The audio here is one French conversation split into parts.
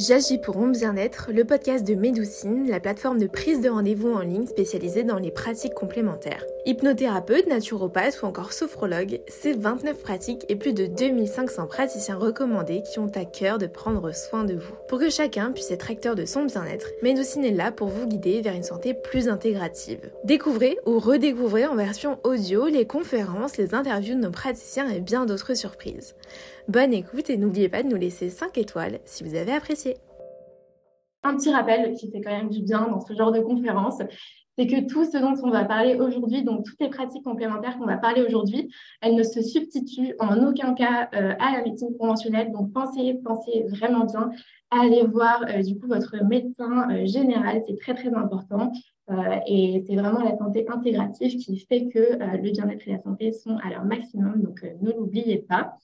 J'agis pour mon bien-être, le podcast de Médoucine, la plateforme de prise de rendez-vous en ligne spécialisée dans les pratiques complémentaires. Hypnothérapeute, naturopathe ou encore sophrologue, c'est 29 pratiques et plus de 2500 praticiens recommandés qui ont à cœur de prendre soin de vous. Pour que chacun puisse être acteur de son bien-être, Médoucine est là pour vous guider vers une santé plus intégrative. Découvrez ou redécouvrez en version audio les conférences, les interviews de nos praticiens et bien d'autres surprises. Bonne écoute et n'oubliez pas de nous laisser 5 étoiles si vous avez apprécié. Un petit rappel qui fait quand même du bien dans ce genre de conférence, c'est que tout ce dont on va parler aujourd'hui, donc toutes les pratiques complémentaires qu'on va parler aujourd'hui, elles ne se substituent en aucun cas euh, à la médecine conventionnelle. Donc pensez, pensez vraiment bien à aller voir euh, du coup votre médecin euh, général, c'est très très important. et c'est vraiment la santé intégrative qui fait que le bien-être et la santé sont à leur maximum. Donc ne l'oubliez pas.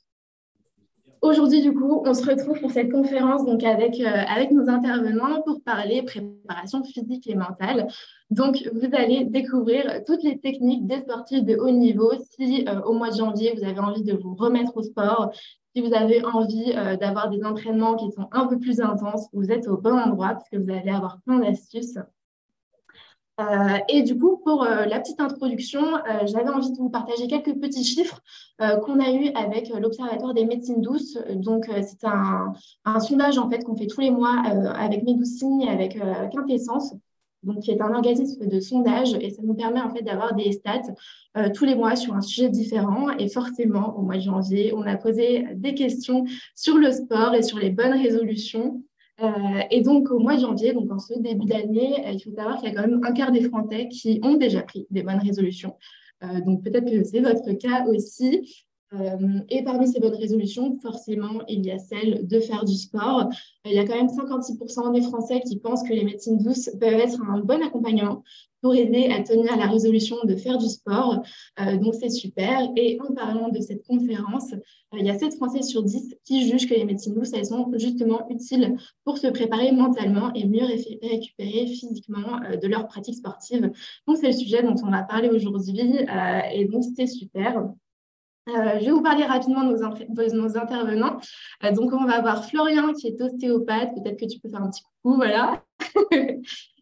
Aujourd'hui, du coup, on se retrouve pour cette conférence donc avec, euh, avec nos intervenants pour parler préparation physique et mentale. Donc, vous allez découvrir toutes les techniques des sportifs de haut niveau. Si euh, au mois de janvier, vous avez envie de vous remettre au sport, si vous avez envie euh, d'avoir des entraînements qui sont un peu plus intenses, vous êtes au bon endroit parce que vous allez avoir plein d'astuces. Euh, et du coup, pour euh, la petite introduction, euh, j'avais envie de vous partager quelques petits chiffres qu'on a eu avec l'Observatoire des médecines douces. Donc, c'est un, sondage en fait qu'on fait tous les mois avec Médoucine et avec Quintessence, donc qui est un organisme de sondage et ça nous permet en fait d'avoir des stats tous les mois sur un sujet différent. Et forcément, au mois de janvier, on a posé des questions sur le sport et sur les bonnes résolutions. Euh, et donc, au mois de janvier, donc en ce début d'année, euh, il faut savoir qu'il y a quand même un quart des Français qui ont déjà pris des bonnes résolutions. Euh, donc, peut-être que c'est votre cas aussi. Et parmi ces bonnes résolutions, forcément, il y a celle de faire du sport. il y a quand même 56% des Français qui pensent que les médecines douces peuvent être un bon accompagnement pour aider à tenir la résolution de faire du sport. Euh, donc, c'est super. Et en parlant de cette conférence, euh, il y a 7 Français sur 10 qui jugent que les médecines douces, elles sont justement utiles pour se préparer mentalement et mieux récupérer physiquement euh, de leur pratique sportive. Donc, c'est le sujet dont on va parler aujourd'hui. et donc, c'était super. Je vais vous parler rapidement de nos, intervenants. donc, on va avoir Florian qui est ostéopathe. Peut-être que tu peux faire un petit coucou, voilà.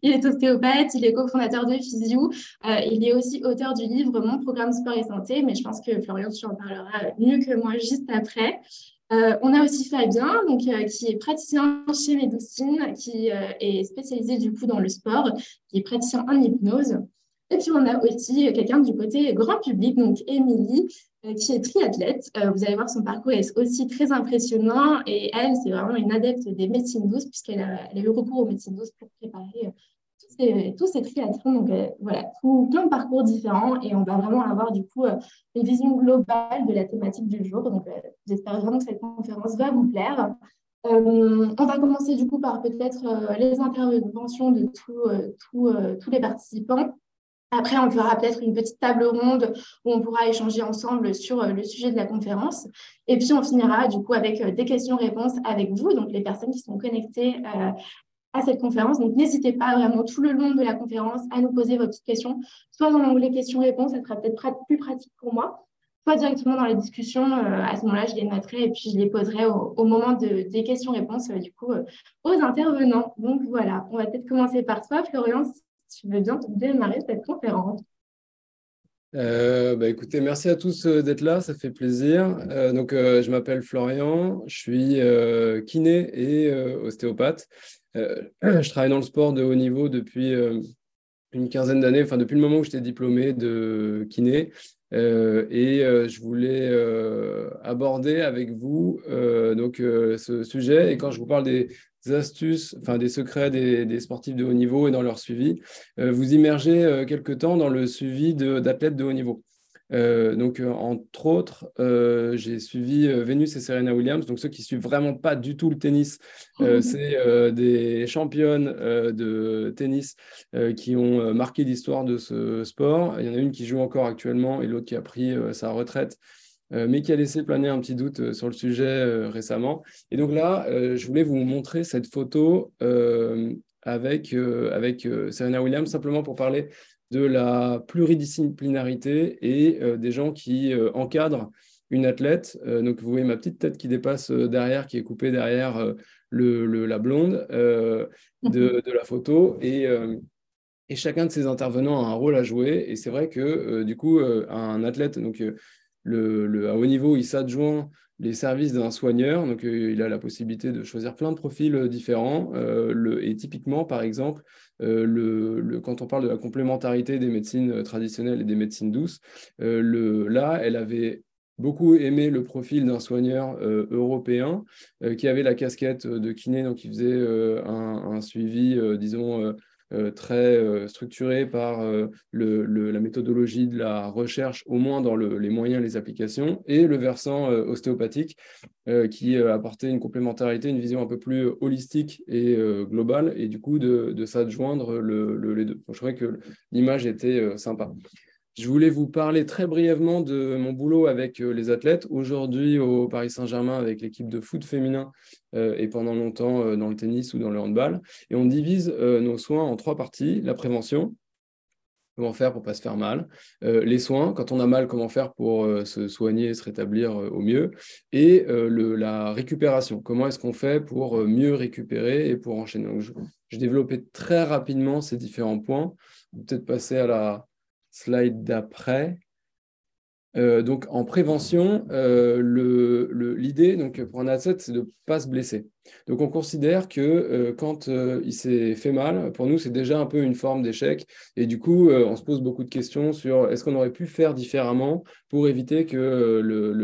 il est ostéopathe, il est cofondateur de Physio. Euh, il est aussi auteur du livre Mon programme sport et santé, mais je pense que Florian, tu en parleras mieux que moi juste après. Euh, on a aussi Fabien, donc, euh, qui est praticien chez Médecine, qui est spécialisé du coup dans le sport, qui est praticien en hypnose. Et puis, on a aussi quelqu'un du côté grand public, donc Émilie, euh, qui est triathlète. Euh, vous allez voir, son parcours est aussi très impressionnant et elle, c'est vraiment une adepte des médecines douces puisqu'elle a, eu recours aux médecines douces pour préparer euh, tous ces, triathlons. Donc voilà, tout, plein de parcours différents et on va vraiment avoir du coup une vision globale de la thématique du jour. Donc j'espère vraiment que cette conférence va vous plaire. on va commencer du coup par peut-être les interventions de tous les participants. Après, on fera peut-être une petite table ronde où on pourra échanger ensemble sur euh, le sujet de la conférence. Et puis, on finira du coup avec euh, des questions-réponses avec vous, donc les personnes qui sont connectées euh, à cette conférence. Donc, n'hésitez pas vraiment tout le long de la conférence à nous poser vos petites questions, soit dans l'onglet questions-réponses, ça sera peut-être plus pratique pour moi, soit directement dans les discussions. à ce moment-là, je les noterai et puis je les poserai au, moment des questions-réponses, du coup, aux intervenants. Donc, voilà, on va peut-être commencer par toi, Florian, tu veux bien démarrer cette conférence? Euh, bah, écoutez, merci à tous euh, d'être là, ça fait plaisir. Euh, donc, je m'appelle Florian, je suis kiné et ostéopathe. je travaille dans le sport de haut niveau depuis une quinzaine d'années, enfin depuis le moment où j'étais diplômé de kiné. et je voulais aborder avec vous donc ce sujet. Et quand je vous parle des, astuces, enfin des secrets des, sportifs de haut niveau et dans leur suivi, euh, vous immergez euh, quelque temps dans le suivi d'athlètes de, haut niveau. Euh, donc, entre autres, j'ai suivi Venus et Serena Williams. Donc, ceux qui suivent vraiment pas du tout le tennis, c'est des championnes de tennis qui ont marqué l'histoire de ce sport. Il y en a une qui joue encore actuellement et l'autre qui a pris sa retraite mais qui a laissé planer un petit doute euh, sur le sujet euh, récemment. Et donc là, je voulais vous montrer cette photo avec, avec Serena Williams, simplement pour parler de la pluridisciplinarité et des gens qui encadrent une athlète. donc, vous voyez ma petite tête qui dépasse derrière, qui est coupée derrière le, la blonde de, de, la photo. Et, et chacun de ces intervenants a un rôle à jouer. Et c'est vrai que, du coup, un athlète, donc à haut niveau, il s'adjoint les services d'un soigneur. Donc, euh, il a la possibilité de choisir plein de profils euh, différents. Euh, et typiquement, par exemple, le, quand on parle de la complémentarité des médecines traditionnelles et des médecines douces, là, elle avait beaucoup aimé le profil d'un soigneur européen qui avait la casquette de kiné, donc il faisait un, suivi, disons, très euh, structuré par euh, la méthodologie de la recherche, au moins dans les moyens, les applications, et le versant ostéopathique qui apportait une complémentarité, une vision un peu plus holistique et globale, et du coup de, s'adjoindre les deux. je trouvais que l'image était sympa. Je voulais vous parler très brièvement de mon boulot avec euh, les athlètes. Aujourd'hui, au Paris Saint-Germain, avec l'équipe de foot féminin euh, et pendant longtemps euh, dans le tennis ou dans le handball. Et on divise nos soins en trois parties. La prévention, comment faire pour ne pas se faire mal. les soins, quand on a mal, comment faire pour se soigner se rétablir au mieux. Et la récupération, comment est-ce qu'on fait pour mieux récupérer et pour enchaîner. Je, je développais très rapidement ces différents points. Peut-être passer à la, slide d'après. Euh, donc en prévention, euh, l'idée pour un athlète, c'est de ne pas se blesser. Donc on considère que euh, quand il s'est fait mal, pour nous, c'est déjà un peu une forme d'échec. Et du coup, on se pose beaucoup de questions sur est-ce qu'on aurait pu faire différemment pour éviter que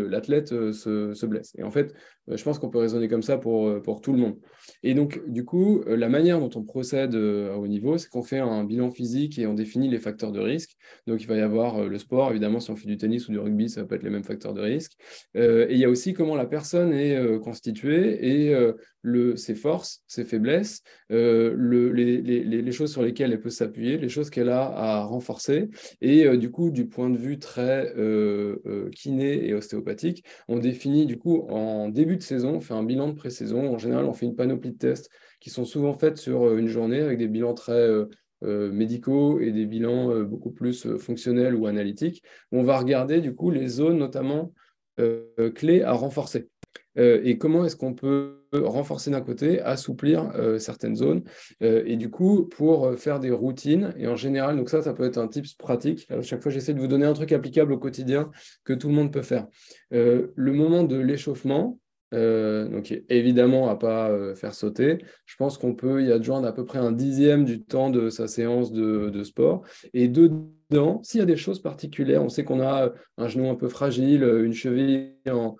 l'athlète se, se, blesse? Et en fait, je pense qu'on peut raisonner comme ça pour, pour tout le monde. Et donc, du coup, la manière dont on procède à haut niveau, c'est qu'on fait un bilan physique et on définit les facteurs de risque. Donc, il va y avoir le sport, évidemment, si on fait du tennis ou du rugby, ça va pas être les mêmes facteurs de risque. et il y a aussi comment la personne est constituée et ses forces, ses faiblesses, le, les, choses sur lesquelles elle peut s'appuyer, les choses qu'elle a à renforcer. Et du coup, du point de vue très kiné et ostéopathique, on définit du coup en début de saison, on fait un bilan de pré-saison. En général, on fait une panoplie de tests qui sont souvent faites sur une journée avec des bilans très euh, médicaux et des bilans euh, beaucoup plus euh, fonctionnels ou analytiques. On va regarder du coup les zones notamment clés à renforcer. Et comment est-ce qu'on peut renforcer d'un côté, assouplir certaines zones. et du coup, pour faire des routines, et en général, donc ça, ça peut être un tips pratique. À chaque fois, j'essaie de vous donner un truc applicable au quotidien que tout le monde peut faire. le moment de l'échauffement, euh, donc évidemment à pas euh, faire sauter. Je pense qu'on peut y adjoindre à peu près un dixième du temps de sa séance de, sport. Et dedans, s'il y a des choses particulières, on sait qu'on a un genou un peu fragile, une cheville en,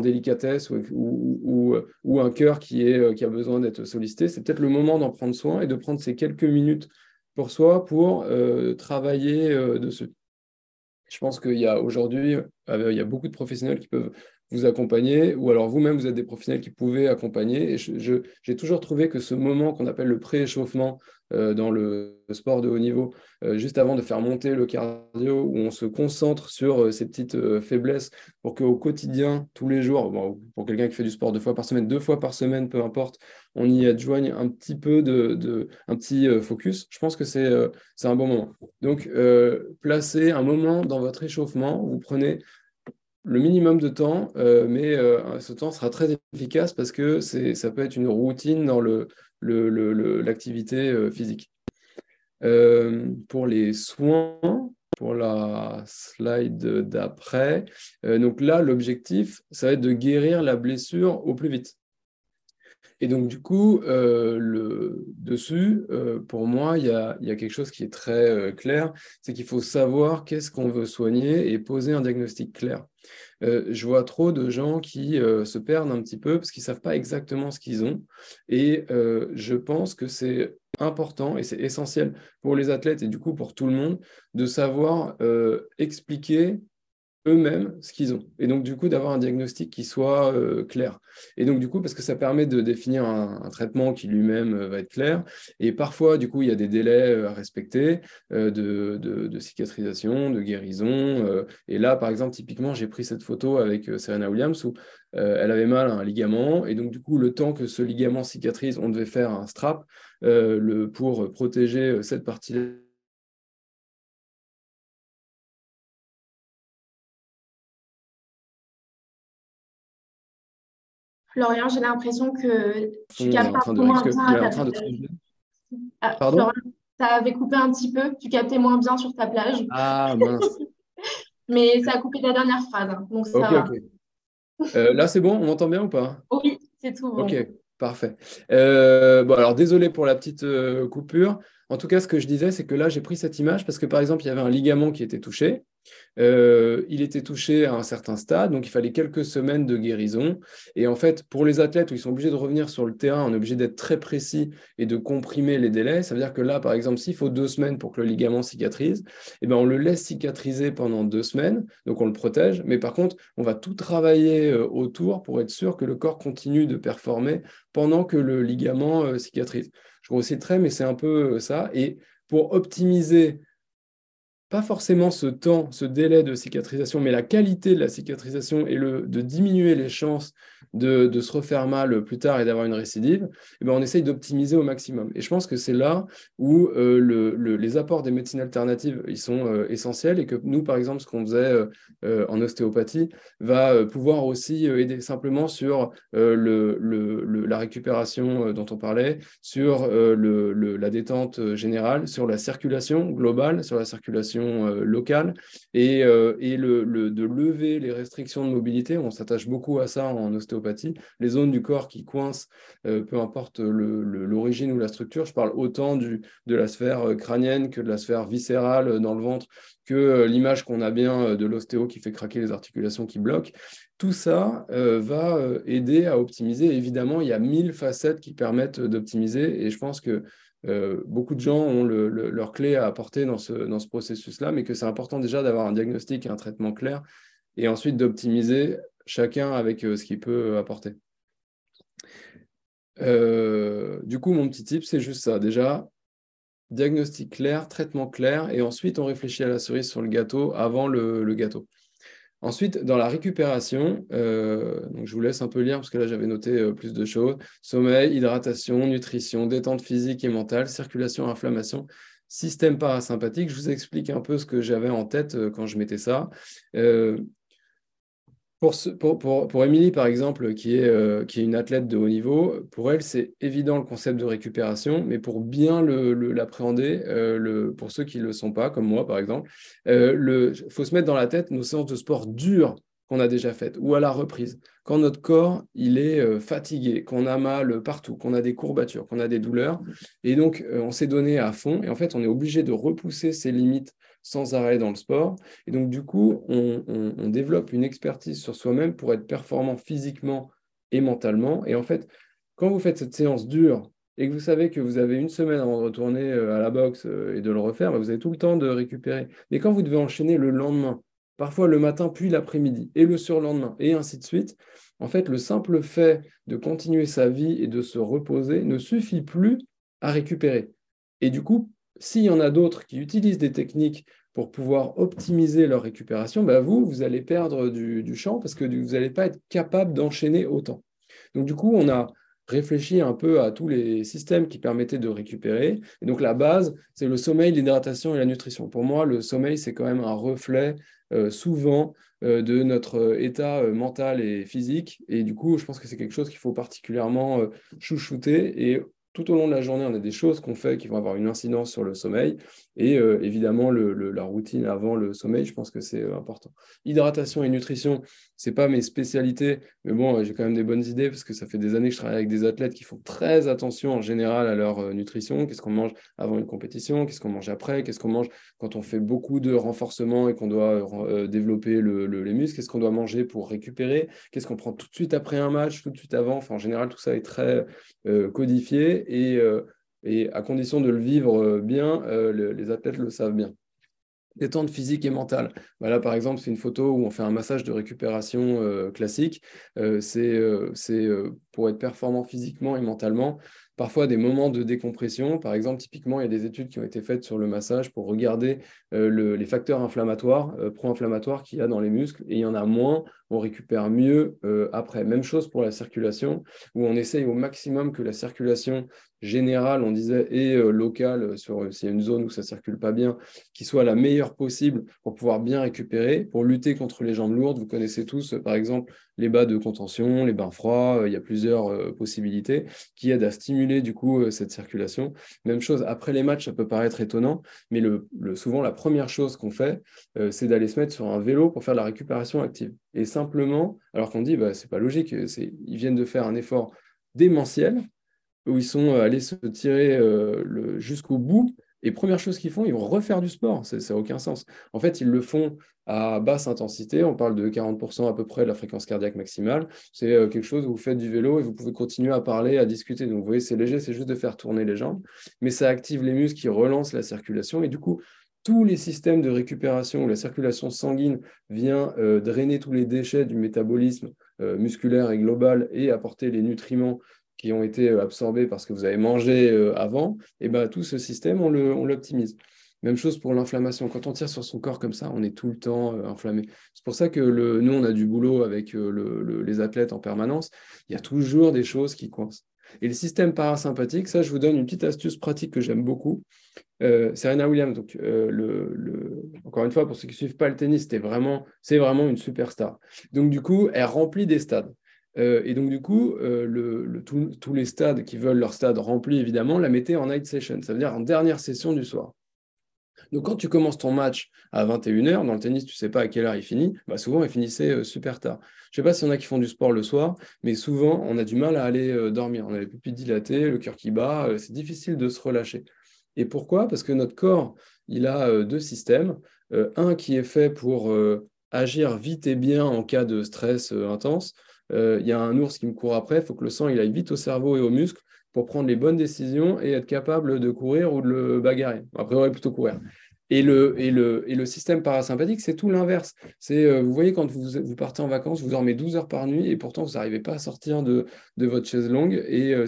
délicatesse ou, ou, un cœur qui, est, qui a besoin d'être sollicité, c'est peut-être le moment d'en prendre soin et de prendre ces quelques minutes pour soi pour euh, travailler dessus. Je pense qu'il y a aujourd'hui, il y a beaucoup de professionnels qui peuvent vous accompagner, ou alors vous-même, vous êtes des professionnels qui pouvaient accompagner. Et j'ai toujours trouvé que ce moment qu'on appelle le pré-échauffement euh, dans le sport de haut niveau, euh, juste avant de faire monter le cardio, où on se concentre sur euh, ces petites faiblesses pour qu'au quotidien, tous les jours, pour quelqu'un qui fait du sport deux fois par semaine, deux fois par semaine, peu importe, on y adjoigne un petit peu de, de un petit focus. Je pense que c'est un bon moment. Donc, placez un moment dans votre échauffement, vous prenez le minimum de temps, euh, mais euh, ce temps sera très efficace parce que ça peut être une routine dans l'activité euh, physique. pour les soins, pour la slide d'après, donc là, l'objectif, ça va être de guérir la blessure au plus vite. Et donc, du coup, le, dessus, pour moi, il y, a, quelque chose qui est très clair, c'est qu'il faut savoir qu'est-ce qu'on veut soigner et poser un diagnostic clair. Euh, je vois trop de gens qui euh, se perdent un petit peu parce qu'ils ne savent pas exactement ce qu'ils ont. Et euh, je pense que c'est important et c'est essentiel pour les athlètes et du coup pour tout le monde de savoir expliquer eux-mêmes ce qu'ils ont. Et donc, du coup, d'avoir un diagnostic qui soit euh, clair. Et donc, du coup, parce que ça permet de définir un, traitement qui lui-même euh, va être clair. Et parfois, du coup, il y a des délais euh, à respecter de, cicatrisation, de guérison. et là, par exemple, typiquement, j'ai pris cette photo avec Serena Williams où elle avait mal à un ligament. Et donc, du coup, le temps que ce ligament cicatrise, on devait faire un strap le, pour protéger cette partie Florian, j'ai l'impression que tu captes un peu moins bien. Ah, Pardon? Ça avait coupé un petit peu, tu captais moins bien sur ta plage. Ah mince. Mais ça a coupé ta dernière phrase, hein, donc ça va. Euh, là, c'est bon, on m'entend bien ou pas? Oui, c'est tout bon. Ok, parfait. Euh, bon, alors désolé pour la petite euh, coupure. En tout cas, ce que je disais, c'est que là, j'ai pris cette image parce que, par exemple, il y avait un ligament qui était touché. Euh, il était touché à un certain stade, donc il fallait quelques semaines de guérison. Et en fait, pour les athlètes où ils sont obligés de revenir sur le terrain, on est obligé d'être très précis et de comprimer les délais. Ça veut dire que là, par exemple, s'il faut deux semaines pour que le ligament cicatrise, eh ben, on le laisse cicatriser pendant deux semaines, donc on le protège. Mais par contre, on va tout travailler euh, autour pour être sûr que le corps continue de performer pendant que le ligament euh, cicatrise. Je grossis très, mais c'est un peu ça. Et pour optimiser pas forcément ce temps, ce délai de cicatrisation, mais la qualité de la cicatrisation et le, de diminuer les chances de, se refaire mal plus tard et d'avoir une récidive, eh ben on essaye d'optimiser au maximum. Et je pense que c'est là où euh, le, les apports des médecines alternatives ils sont euh, essentiels et que nous, par exemple, ce qu'on faisait euh, en ostéopathie va pouvoir aussi aider simplement sur la récupération dont on parlait, sur la détente générale, sur la circulation globale, sur la circulation locale et, et le, de lever les restrictions de mobilité. On s'attache beaucoup à ça en ostéopathie les zones du corps qui coincent, euh, peu importe l'origine ou la structure, je parle autant du, de la sphère euh, crânienne que de la sphère viscérale euh, dans le ventre, que l'image qu'on a bien de l'ostéo qui fait craquer les articulations qui bloquent. Tout ça va aider à optimiser. Évidemment, il y a mille facettes qui permettent d'optimiser et je pense que beaucoup de gens ont leur clé à apporter dans ce, processus-là, mais que c'est important déjà d'avoir un diagnostic et un traitement clair, et ensuite d'optimiser chacun avec euh, ce qu'il peut apporter. Euh, du coup, mon petit tip, c'est juste ça. Déjà, diagnostic clair, traitement clair, et ensuite on réfléchit à la cerise sur le gâteau avant le, gâteau. Ensuite, dans la récupération, euh, je vous laisse un peu lire parce que là j'avais noté plus de choses. Sommeil, hydratation, nutrition, détente physique et mentale, circulation, inflammation, système parasympathique. Je vous explique un peu ce que j'avais en tête quand je mettais ça. Pour, pour, Émilie, par exemple, qui est, euh, qui est une athlète de haut niveau, pour elle, c'est évident le concept de récupération, mais pour bien l'appréhender, euh, pour ceux qui ne le sont pas, comme moi, par exemple, il euh, faut se mettre dans la tête nos séances de sport dures qu'on a déjà faites, ou à la reprise, quand notre corps il est fatigué, qu'on a mal partout, qu'on a des courbatures, qu'on a des douleurs, et donc on s'est donné à fond, et en fait on est obligé de repousser ses limites sans arrêt dans le sport. Et donc, du coup, on, développe une expertise sur soi-même pour être performant physiquement et mentalement. Et en fait, quand vous faites cette séance dure et que vous savez que vous avez une semaine avant de retourner euh, à la boxe euh, et de le refaire, bah, vous avez tout le temps de récupérer. Mais quand vous devez enchaîner le lendemain, parfois le matin puis l'après-midi et le surlendemain et ainsi de suite, en fait, le simple fait de continuer sa vie et de se reposer ne suffit plus à récupérer. Et du coup, s'il y en a d'autres qui utilisent des techniques pour pouvoir optimiser leur récupération, bah vous, vous allez perdre du, champ parce que vous n'allez pas être capable d'enchaîner autant. Donc du coup, on a réfléchi un peu à tous les systèmes qui permettaient de récupérer. Et donc la base, c'est le sommeil, l'hydratation et la nutrition. Pour moi, le sommeil, c'est quand même un reflet euh, souvent euh, de notre état euh, mental et physique. Et du coup, je pense que c'est quelque chose qu'il faut particulièrement chouchouter et tout au long de la journée, on a des choses qu'on fait qui vont avoir une incidence sur le sommeil. Et euh, évidemment, la routine avant le sommeil, je pense que c'est euh, important. Hydratation et nutrition, ce n'est pas mes spécialités, mais bon, j'ai quand même des bonnes idées parce que ça fait des années que je travaille avec des athlètes qui font très attention en général à leur euh, nutrition. Qu'est-ce qu'on mange avant une compétition? Qu'est-ce qu'on mange après? Qu'est-ce qu'on mange quand on fait beaucoup de renforcement et qu'on doit développer les muscles? Qu'est-ce qu'on doit manger pour récupérer? Qu'est-ce qu'on prend tout de suite après un match, tout de suite avant? Enfin, en général, tout ça est très codifié euh, et, à condition de le vivre euh, bien, euh, les athlètes le savent bien. Détente physique et mentale. Bah là, par exemple, c'est une photo où on fait un massage de récupération classique. c'est pour être performant physiquement et mentalement parfois des moments de décompression. Par exemple, typiquement, il y a des études qui ont été faites sur le massage pour regarder euh, les facteurs inflammatoires, euh, pro-inflammatoires qu'il y a dans les muscles, et il y en a moins, on récupère mieux euh, après. Même chose pour la circulation, où on essaye au maximum que la circulation générale, on disait, et locale, sur s'il y a une zone où ça circule pas bien, qui soit la meilleure possible pour pouvoir bien récupérer, pour lutter contre les jambes lourdes. Vous connaissez tous, par exemple, les bas de contention, les bains froids, il y a plusieurs possibilités qui aident à stimuler du coup cette circulation. Même chose, après les matchs, ça peut paraître étonnant, mais le, souvent la première chose qu'on fait, c'est d'aller se mettre sur un vélo pour faire la récupération active. Et simplement, alors qu'on dit, bah, c'est pas logique, ils viennent de faire un effort démentiel, où ils sont allés se tirer jusqu'au bout, et première chose qu'ils font, ils vont refaire du sport. Ça n'a aucun sens. En fait, ils le font à basse intensité. On parle de 40% à peu près de la fréquence cardiaque maximale. C'est euh, quelque chose où vous faites du vélo et vous pouvez continuer à parler, à discuter. Donc, vous voyez, c'est léger, c'est juste de faire tourner les jambes. Mais ça active les muscles qui relancent la circulation. Et du coup, tous les systèmes de récupération où la circulation sanguine vient euh, drainer tous les déchets du métabolisme euh, musculaire et global et apporter les nutriments qui ont été euh, absorbés parce que vous avez mangé euh, avant, et ben, tout ce système, on l'optimise. Même chose pour l'inflammation. Quand on tire sur son corps comme ça, on est tout le temps euh, inflammé. C'est pour ça que le, nous, on a du boulot avec les athlètes en permanence. Il y a toujours des choses qui coincent. Et le système parasympathique, ça, je vous donne une petite astuce pratique que j'aime beaucoup. Euh, Serena Williams, donc, le, encore une fois, pour ceux qui ne suivent pas le tennis, c'est vraiment, vraiment une superstar. Donc, du coup, elle remplit des stades. Euh, et donc, du coup, euh, tous les stades qui veulent leur stade rempli, évidemment, la mettaient en night session, ça veut dire en dernière session du soir. Donc, quand tu commences ton match à 21h, dans le tennis, tu ne sais pas à quelle heure il finit, bah souvent, il finissait euh, super tard. Je ne sais pas s'il y en a qui font du sport le soir, mais souvent, on a du mal à aller dormir. On a les pupilles dilatées, le cœur qui bat, c'est difficile de se relâcher. Et pourquoi? Parce que notre corps, il a deux systèmes. un qui est fait pour agir vite et bien en cas de stress intense, il y a un ours qui me court après, il faut que le sang il aille vite au cerveau et aux muscles pour prendre les bonnes décisions et être capable de courir ou de le bagarrer. Après, on va plutôt courir. Et le, système parasympathique, c'est tout l'inverse. C'est, euh, vous voyez, quand vous, partez en vacances, vous dormez 12 heures par nuit et pourtant, vous n'arrivez pas à sortir de, votre chaise longue et euh,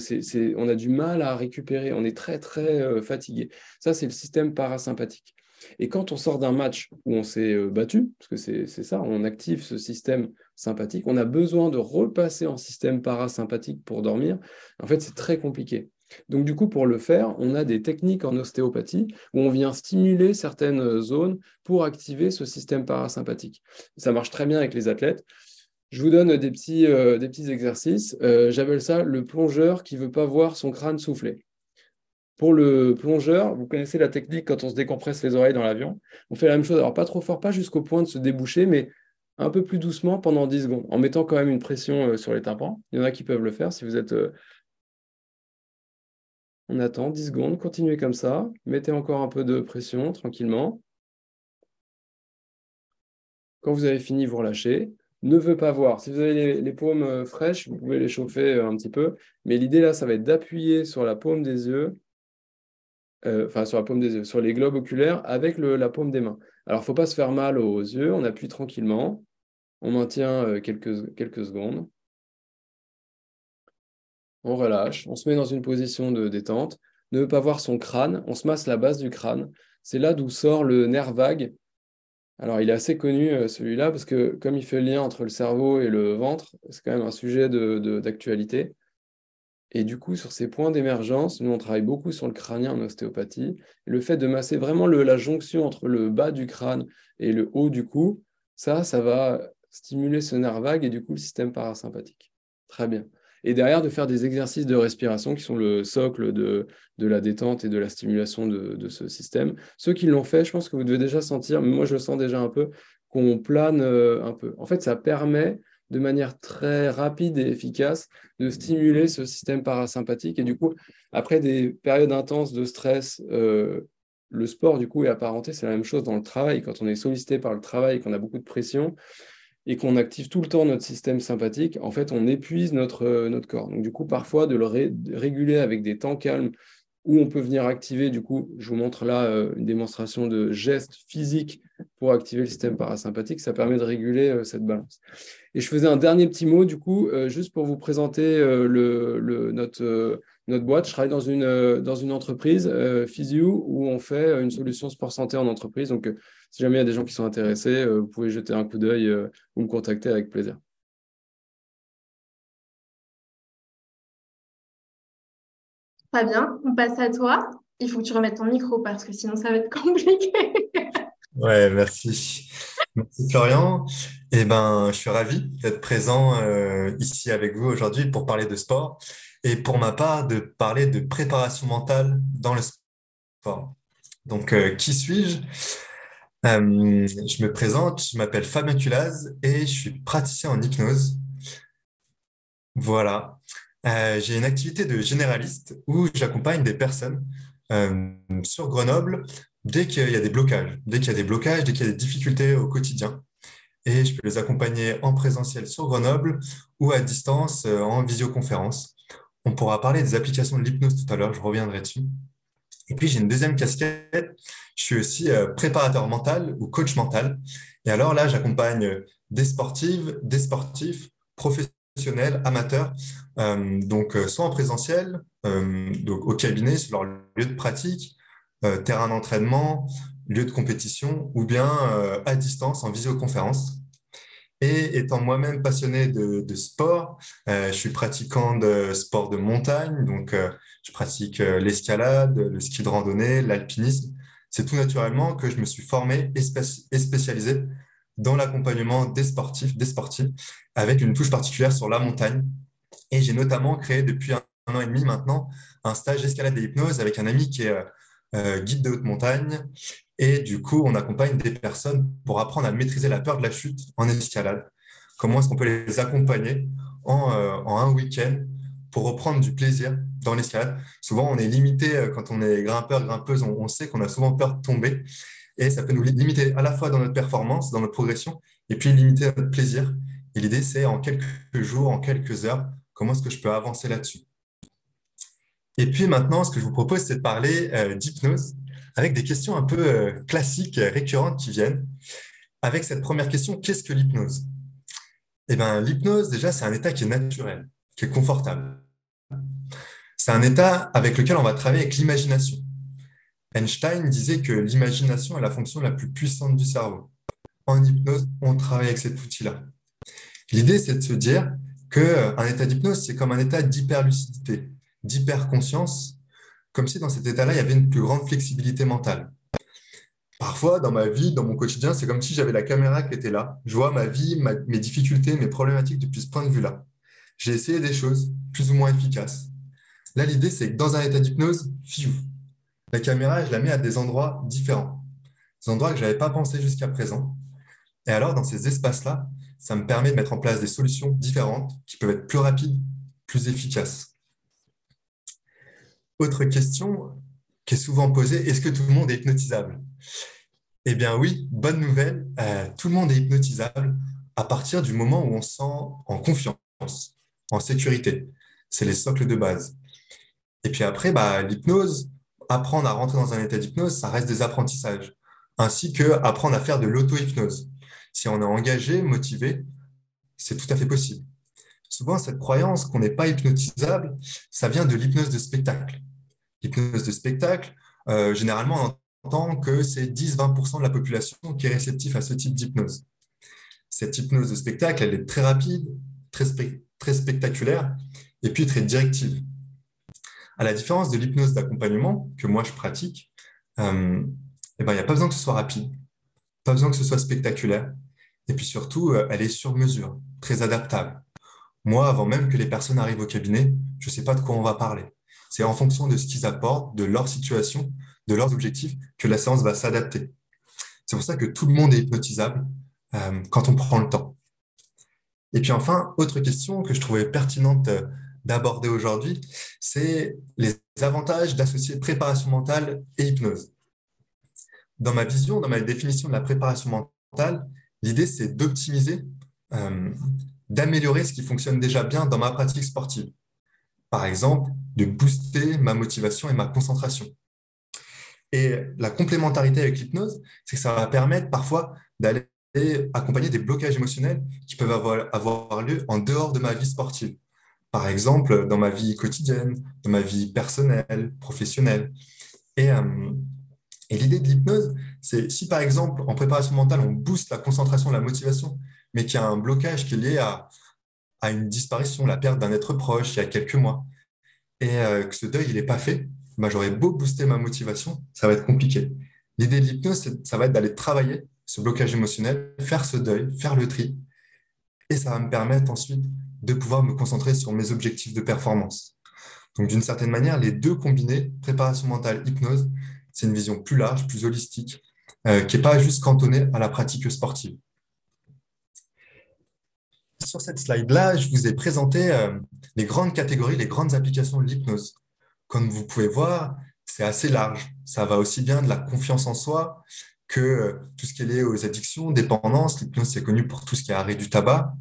on a du mal à récupérer. On est très, très fatigué. Ça, c'est le système parasympathique. Et quand on sort d'un match où on s'est battu, parce que c'est, c'est ça, on active ce système sympathique. On a besoin de repasser en système parasympathique pour dormir. En fait, c'est très compliqué. Donc, du coup, pour le faire, on a des techniques en ostéopathie où on vient stimuler certaines zones pour activer ce système parasympathique. Ça marche très bien avec les athlètes. Je vous donne des petits, euh, exercices. Euh, j'appelle ça le plongeur qui ne veut pas voir son crâne souffler. Pour le plongeur, vous connaissez la technique quand on se décompresse les oreilles dans l'avion. On fait la même chose, alors pas trop fort, pas jusqu'au point de se déboucher, mais un peu plus doucement pendant 10 secondes, en mettant quand même une pression euh, sur les tympans. Il y en a qui peuvent le faire si vous êtes... Euh, on attend 10 secondes, continuez comme ça, mettez encore un peu de pression tranquillement. Quand vous avez fini, vous relâchez. Ne veut pas voir. Si vous avez les, paumes euh, fraîches, vous pouvez les chauffer un petit peu. Mais l'idée là, ça va être d'appuyer sur la paume des yeux, enfin sur la paume des yeux, sur les globes oculaires avec la paume des mains. Alors, il ne faut pas se faire mal aux yeux, on appuie tranquillement. On maintient euh, quelques, quelques secondes. On relâche. On se met dans une position de détente. Ne pas voir son crâne. On se masse la base du crâne. C'est là d'où sort le nerf vague. Alors, il est assez connu, euh, celui-là, parce que comme il fait le lien entre le cerveau et le ventre, c'est quand même un sujet d'actualité. Et du coup, sur ces points d'émergence, nous, on travaille beaucoup sur le crânien en ostéopathie. le fait de masser vraiment la jonction entre le bas du crâne et le haut du cou, ça, ça va stimuler ce nerf vague et du coup le système parasympathique. Très bien. Et derrière, de faire des exercices de respiration qui sont le socle de, la détente et de la stimulation de, ce système. Ceux qui l'ont fait, je pense que vous devez déjà sentir, mais moi je le sens déjà un peu, qu'on plane euh, un peu. En fait, ça permet de manière très rapide et efficace de stimuler ce système parasympathique. Et du coup, après des périodes intenses de stress, euh, le sport, du coup, est apparenté, c'est la même chose dans le travail. Quand on est sollicité par le travail, qu'on a beaucoup de pression et qu'on active tout le temps notre système sympathique, en fait, on épuise notre, euh, notre corps. Donc, du coup, parfois, de le réguler avec des temps calmes où on peut venir activer, du coup, je vous montre là euh, une démonstration de gestes physiques pour activer le système parasympathique, ça permet de réguler euh, cette balance. Et je faisais un dernier petit mot, du coup, euh, juste pour vous présenter notre boîte. Je travaille dans une, dans une entreprise, Physio, où on fait une solution sport santé en entreprise. Donc, si jamais il y a des gens qui sont intéressés, vous pouvez jeter un coup d'œil ou me contacter avec plaisir. Bien, on passe à toi. Il faut que tu remettes ton micro parce que sinon ça va être compliqué. ouais, merci. Merci Florian. Eh ben, je suis ravi d'être présent euh, ici avec vous aujourd'hui pour parler de sport et pour ma part de parler de préparation mentale dans le sport. Donc, euh, qui suis-je? Euh, Je me présente, je m'appelle Fabien Tulaz et je suis praticien en hypnose. Voilà. J'ai une activité de généraliste où j'accompagne des personnes sur Grenoble dès qu'il y a des blocages, dès qu'il y a des blocages, dès qu'il y a des difficultés au quotidien. Et je peux les accompagner en présentiel sur Grenoble ou à distance euh, en visioconférence. On pourra parler des applications de l'hypnose tout à l'heure, je reviendrai dessus. Et puis j'ai une deuxième casquette, je suis aussi euh, préparateur mental ou coach mental. Et alors là, j'accompagne des sportives, des sportifs, professionnels, amateurs, euh, donc soit en présentiel, donc au cabinet, sur leur lieu de pratique, euh, terrain d'entraînement, lieu de compétition ou bien euh, à distance en visioconférence. Et étant moi-même passionné de, sport, euh, je suis pratiquant de sport de montagne, donc je pratique l'escalade, le ski de randonnée, l'alpinisme. C'est tout naturellement que je me suis formé et, spécialisé dans l'accompagnement des sportifs, des sportifs, avec une touche particulière sur la montagne. Et j'ai notamment créé depuis un, an et demi maintenant un stage d'escalade et hypnose avec un ami qui est euh, guide de haute montagne. Et du coup, on accompagne des personnes pour apprendre à maîtriser la peur de la chute en escalade. Comment est-ce qu'on peut les accompagner en, euh, un week-end pour reprendre du plaisir dans l'escalade? Souvent, on est limité euh, quand on est grimpeur, grimpeuse, on, sait qu'on a souvent peur de tomber. Et ça peut nous limiter à la fois dans notre performance, dans notre progression, et puis limiter notre plaisir. Et l'idée, c'est en quelques jours, en quelques heures, comment est-ce que je peux avancer là-dessus. Et puis maintenant, ce que je vous propose, c'est de parler euh, d'hypnose avec des questions un peu euh, classiques, récurrentes qui viennent. Avec cette première question, qu'est-ce que l'hypnose? Eh bien, l'hypnose, déjà, c'est un état qui est naturel, qui est confortable. C'est un état avec lequel on va travailler avec l'imagination. Einstein disait que l'imagination est la fonction la plus puissante du cerveau. En hypnose, on travaille avec cet outil-là. L'idée, c'est de se dire qu'un euh, état d'hypnose, c'est comme un état d'hyperlucidité d'hyperconscience, comme si dans cet état-là, il y avait une plus grande flexibilité mentale. Parfois, dans ma vie, dans mon quotidien, c'est comme si j'avais la caméra qui était là. Je vois ma vie, mes difficultés, mes problématiques depuis ce point de vue-là. J'ai essayé des choses plus ou moins efficaces. Là, l'idée, c'est que dans un état d'hypnose, fiou, la caméra, je la mets à des endroits différents, des endroits que je n'avais pas pensé jusqu'à présent. Et alors, dans ces espaces-là, ça me permet de mettre en place des solutions différentes qui peuvent être plus rapides, plus efficaces. Autre question qui est souvent posée, est-ce que tout le monde est hypnotisable? Eh bien oui, bonne nouvelle, euh, tout le monde est hypnotisable à partir du moment où on se sent en confiance, en sécurité. C'est les socles de base. Et puis après, bah, l'hypnose, apprendre à rentrer dans un état d'hypnose, ça reste des apprentissages, ainsi que apprendre à faire de l'auto-hypnose. Si on est engagé, motivé, c'est tout à fait possible. Souvent, cette croyance qu'on n'est pas hypnotisable, ça vient de l'hypnose de spectacle. L'hypnose de spectacle, euh, généralement, on entend que c'est 10-20% de la population qui est réceptif à ce type d'hypnose. Cette hypnose de spectacle, elle est très rapide, très, très spectaculaire et puis très directive. À la différence de l'hypnose d'accompagnement que moi je pratique, euh, eh ben, il n'y a pas besoin que ce soit rapide, pas besoin que ce soit spectaculaire. Et puis surtout, euh, elle est sur mesure, très adaptable. Moi, avant même que les personnes arrivent au cabinet, je ne sais pas de quoi on va parler. C'est en fonction de ce qu'ils apportent, de leur situation, de leurs objectifs, que la séance va s'adapter. C'est pour ça que tout le monde est hypnotisable euh, quand on prend le temps. Et puis enfin, autre question que je trouvais pertinente d'aborder aujourd'hui, c'est les avantages d'associer préparation mentale et hypnose. Dans ma vision, dans ma définition de la préparation mentale, l'idée c'est d'optimiser euh, d'améliorer ce qui fonctionne déjà bien dans ma pratique sportive. Par exemple, de booster ma motivation et ma concentration. Et la complémentarité avec l'hypnose, c'est que ça va permettre parfois d'aller accompagner des blocages émotionnels qui peuvent avoir, avoir, lieu en dehors de ma vie sportive. Par exemple, dans ma vie quotidienne, dans ma vie personnelle, professionnelle. Et, euh, et l'idée de l'hypnose, c'est si par exemple, en préparation mentale, on booste la concentration, la motivation, mais qui a un blocage qui est lié à, une disparition, la perte d'un être proche il y a quelques mois, et euh, que ce deuil, il n'est pas fait, bah, j'aurais beau booster ma motivation, ça va être compliqué. L'idée de l'hypnose, ça va être d'aller travailler ce blocage émotionnel, faire ce deuil, faire le tri. Et ça va me permettre ensuite de pouvoir me concentrer sur mes objectifs de performance. Donc d'une certaine manière, les deux combinés, préparation mentale, hypnose, c'est une vision plus large, plus holistique, euh, qui n'est pas juste cantonnée à la pratique sportive. Sur cette slide-là, je vous ai présenté euh, les grandes catégories, les grandes applications de l'hypnose. Comme vous pouvez voir, c'est assez large. Ça va aussi bien de la confiance en soi que euh, tout ce qui est lié aux addictions, dépendances. L'hypnose, c'est connu pour tout ce qui est arrêt du tabac.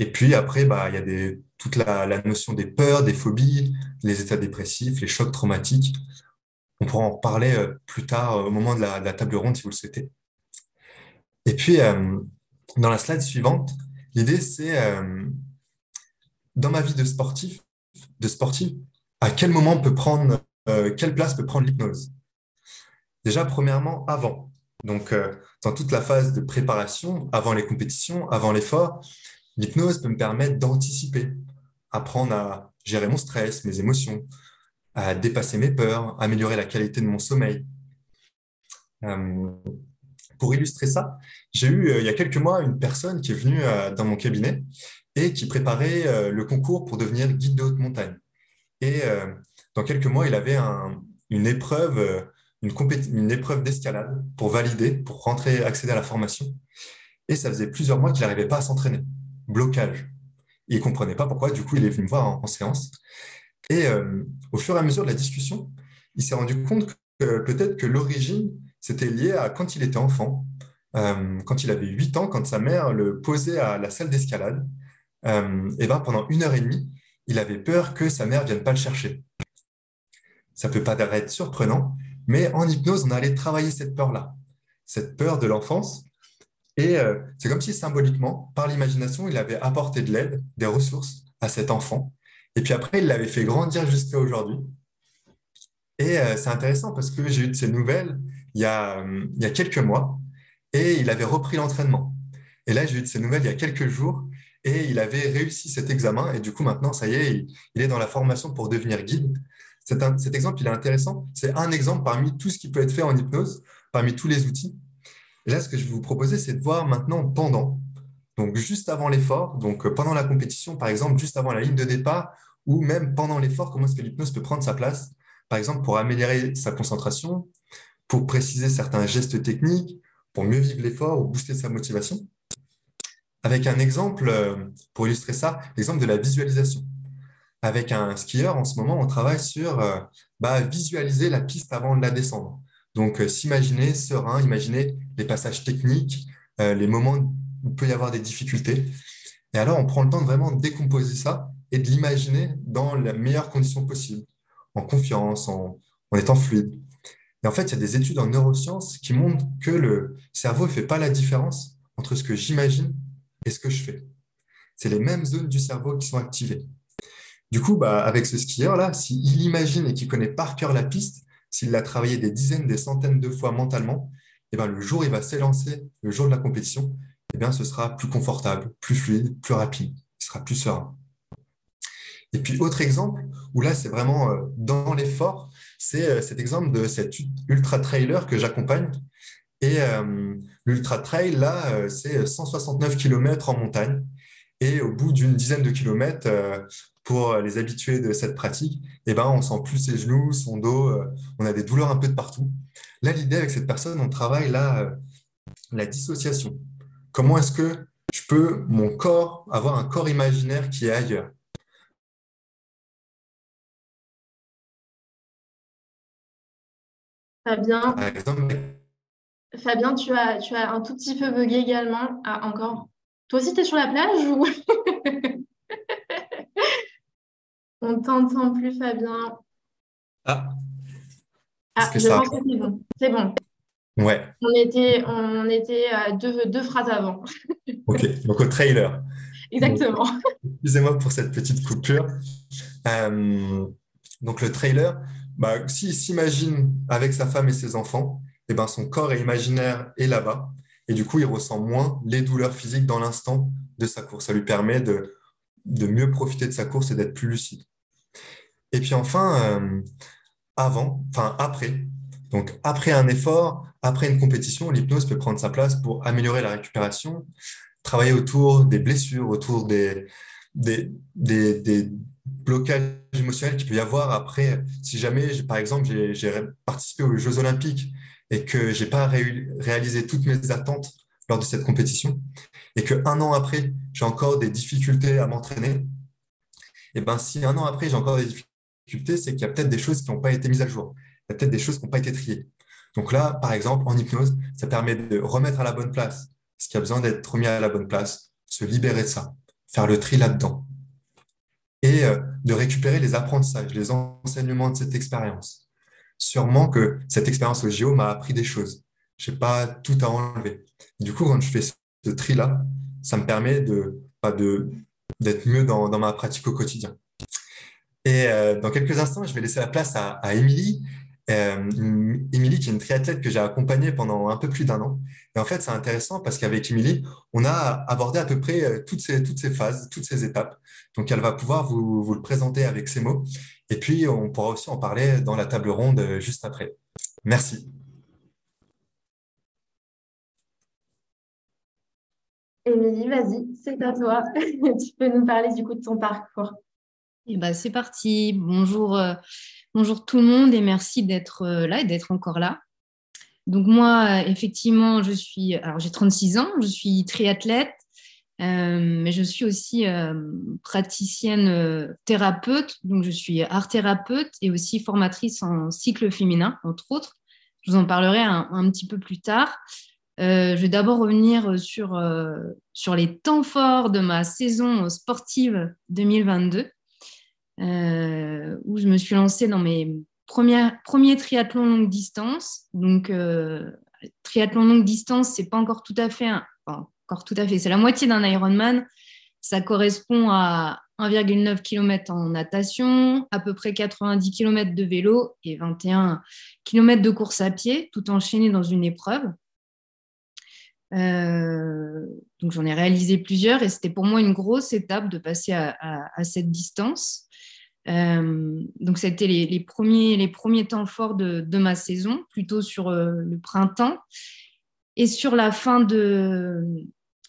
Euh, et puis après, bah, il y a toute la, notion des peurs, des phobies, les états dépressifs, les chocs traumatiques. On pourra en parler euh, plus tard au moment de la, table ronde si vous le souhaitez. Et puis, dans la slide suivante, l'idée, c'est dans ma vie de sportif, de sportif, à quel moment peut prendre euh, quelle place peut prendre l'hypnose? Déjà, premièrement, avant. Donc, euh, dans toute la phase de préparation, avant les compétitions, avant l'effort, l'hypnose peut me permettre d'anticiper, apprendre à gérer mon stress, mes émotions, à dépasser mes peurs, améliorer la qualité de mon sommeil. Euh, pour illustrer ça, j'ai eu il y a quelques mois une personne qui est venue dans mon cabinet et qui préparait le concours pour devenir guide de haute montagne. Et dans quelques mois, il avait une épreuve, euh, une, épreuve d'escalade pour valider, pour rentrer, accéder à la formation. Et ça faisait plusieurs mois qu'il n'arrivait pas à s'entraîner. Blocage. il ne comprenait pas pourquoi. Du coup, il est venu me voir en, séance. Et euh, au fur et à mesure de la discussion, il s'est rendu compte que peut-être que l'origine, c'était lié à quand il était enfant, euh, quand il avait 8 ans, quand sa mère le posait à la salle d'escalade. et ben, pendant une heure et demie, il avait peur que sa mère ne vienne pas le chercher ça peut pas être surprenant, mais en hypnose, on allait travailler cette peur-là, cette peur de l'enfance. Et euh, c'est comme si symboliquement, par l'imagination, il avait apporté de l'aide, des ressources à cet enfant. Et puis après, il l'avait fait grandir jusqu'à aujourd'hui. Et euh, c'est intéressant parce que j'ai eu de ces nouvelles il y, a, il y a quelques mois et il avait repris l'entraînement. Et là, j'ai eu de ces nouvelles il y a quelques jours et il avait réussi cet examen. Et du coup, maintenant, ça y est, il est dans la formation pour devenir guide. Cet, exemple, il est intéressant. C'est un exemple parmi tout ce qui peut être fait en hypnose, parmi tous les outils. Et là, ce que je vais vous proposer, c'est de voir maintenant pendant, donc juste avant l'effort, donc euh, pendant la compétition, par exemple, juste avant la ligne de départ, ou même pendant l'effort, comment est-ce que l'hypnose peut prendre sa place, par exemple, pour améliorer sa concentration, pour préciser certains gestes techniques, pour mieux vivre l'effort ou booster sa motivation. Avec un exemple, euh, pour illustrer ça, l'exemple de la visualisation avec un skieur, en ce moment, on travaille sur euh, bah, visualiser la piste avant de la descendre. Donc, euh, s'imaginer serein, imaginer les passages techniques, euh, les moments où il peut y avoir des difficultés. Et alors, on prend le temps de vraiment décomposer ça et de l'imaginer dans les meilleures conditions possibles, en confiance, en, en, étant fluide. Et en fait, il y a des études en neurosciences qui montrent que le cerveau ne fait pas la différence entre ce que j'imagine et ce que je fais. C'est les mêmes zones du cerveau qui sont activées. Du coup, bah, avec ce skieur-là, s'il imagine et qu'il connaît par cœur la piste, s'il l'a travaillé des dizaines, des centaines de fois mentalement, et eh ben, le jour où il va s'élancer, le jour de la compétition, eh bien, ce sera plus confortable, plus fluide, plus rapide, il sera plus serein. Et puis, autre exemple, où là, c'est vraiment euh, dans l'effort, c'est euh, cet exemple de cet ultra-trailer que j'accompagne. Et euh, l'ultra-trail, là, c'est 169 km en montagne. Et au bout d'une dizaine de kilomètres, pour les habitués de cette pratique, eh ben, on sent plus ses genoux, son dos, euh, on a des douleurs un peu de partout. Là, l'idée avec cette personne, on travaille là, euh, la dissociation. Comment est-ce que je peux, mon corps, avoir un corps imaginaire qui est ailleurs? Fabien, Fabien tu, as, tu as un tout petit peu bugué également. Ah, encore. Toi aussi, tu es sur la plage ou? On t'entend plus, Fabien. Ah. Ah, je pense que c'est bon. C'est bon. Ouais. On était, on était à deux, phrases avant. ok, donc au trailer. Exactement. Excusez-moi pour cette petite coupure. Euh, donc le trailer, bah, s'il s'imagine avec sa femme et ses enfants, eh ben, son corps est imaginaire et là-bas. Et du coup, il ressent moins les douleurs physiques dans l'instant de sa course. Ça lui permet de de mieux profiter de sa course et d'être plus lucide. Et puis enfin, euh, avant, enfin après, Donc, après un effort, après une compétition, l'hypnose peut prendre sa place pour améliorer la récupération, travailler autour des blessures, autour des, des, des, blocages émotionnels qu'il peut y avoir après. Si jamais, par exemple, j'ai participé aux Jeux Olympiques et que j'ai pas réalisé toutes mes attentes lors de cette compétition et que un an après, j'ai encore des difficultés à m'entraîner, et ben si un an après, j'ai encore des difficultés, c'est qu'il y a peut-être des choses qui n'ont pas été mises à jour. Il y a peut-être des choses qui n'ont pas été triées. Donc là, par exemple, en hypnose, ça permet de remettre à la bonne place ce qui a besoin d'être remis à la bonne place, se libérer de ça, faire le tri là-dedans et euh, de récupérer les apprentissages, les enseignements de cette expérience. Sûrement que cette expérience au JO m'a appris des choses. Je n'ai pas tout à enlever. Du coup, quand je fais ce tri-là, ça me permet de, de, d'être mieux dans, dans, ma pratique au quotidien. Et euh, dans quelques instants, je vais laisser la place à, Émilie. Euh, Émilie, qui est une triathlète que j'ai accompagnée pendant un peu plus d'un an. Et en fait, c'est intéressant parce qu'avec Émilie, on a abordé à peu près euh, toutes ces, toutes ces phases, toutes ces étapes. Donc, elle va pouvoir vous, vous le présenter avec ses mots. Et puis, on pourra aussi en parler dans la table ronde juste après. Merci. Émilie, vas-y, c'est à toi. tu peux nous parler du coup de ton parcours. Et ben, c'est parti. Bonjour, euh, bonjour tout le monde et merci d'être euh, là et d'être encore là. Donc moi, effectivement, je suis, alors j'ai 36 ans, je suis triathlète, euh, mais je suis aussi praticienne thérapeute, donc je suis art thérapeute et aussi formatrice en cycle féminin, entre autres. Je vous en parlerai un petit peu plus tard. Euh, je vais d'abord revenir sur, euh, sur les temps forts de ma saison sportive 2022, euh, où je me suis lancée dans mes premiers, triathlons longue distance. Donc, triathlon longue distance, c'est pas encore tout à fait, encore tout à fait, c'est la moitié d'un Ironman. Ça correspond à 1,9 km en natation, à peu près 90 km de vélo et 21 km de course à pied, tout enchaîné dans une épreuve. Euh, donc j'en ai réalisé plusieurs et c'était pour moi une grosse étape de passer à, cette distance. Euh, donc c'était les, les, premiers, les premiers temps forts de, ma saison, plutôt sur euh, le printemps. Et sur la fin de,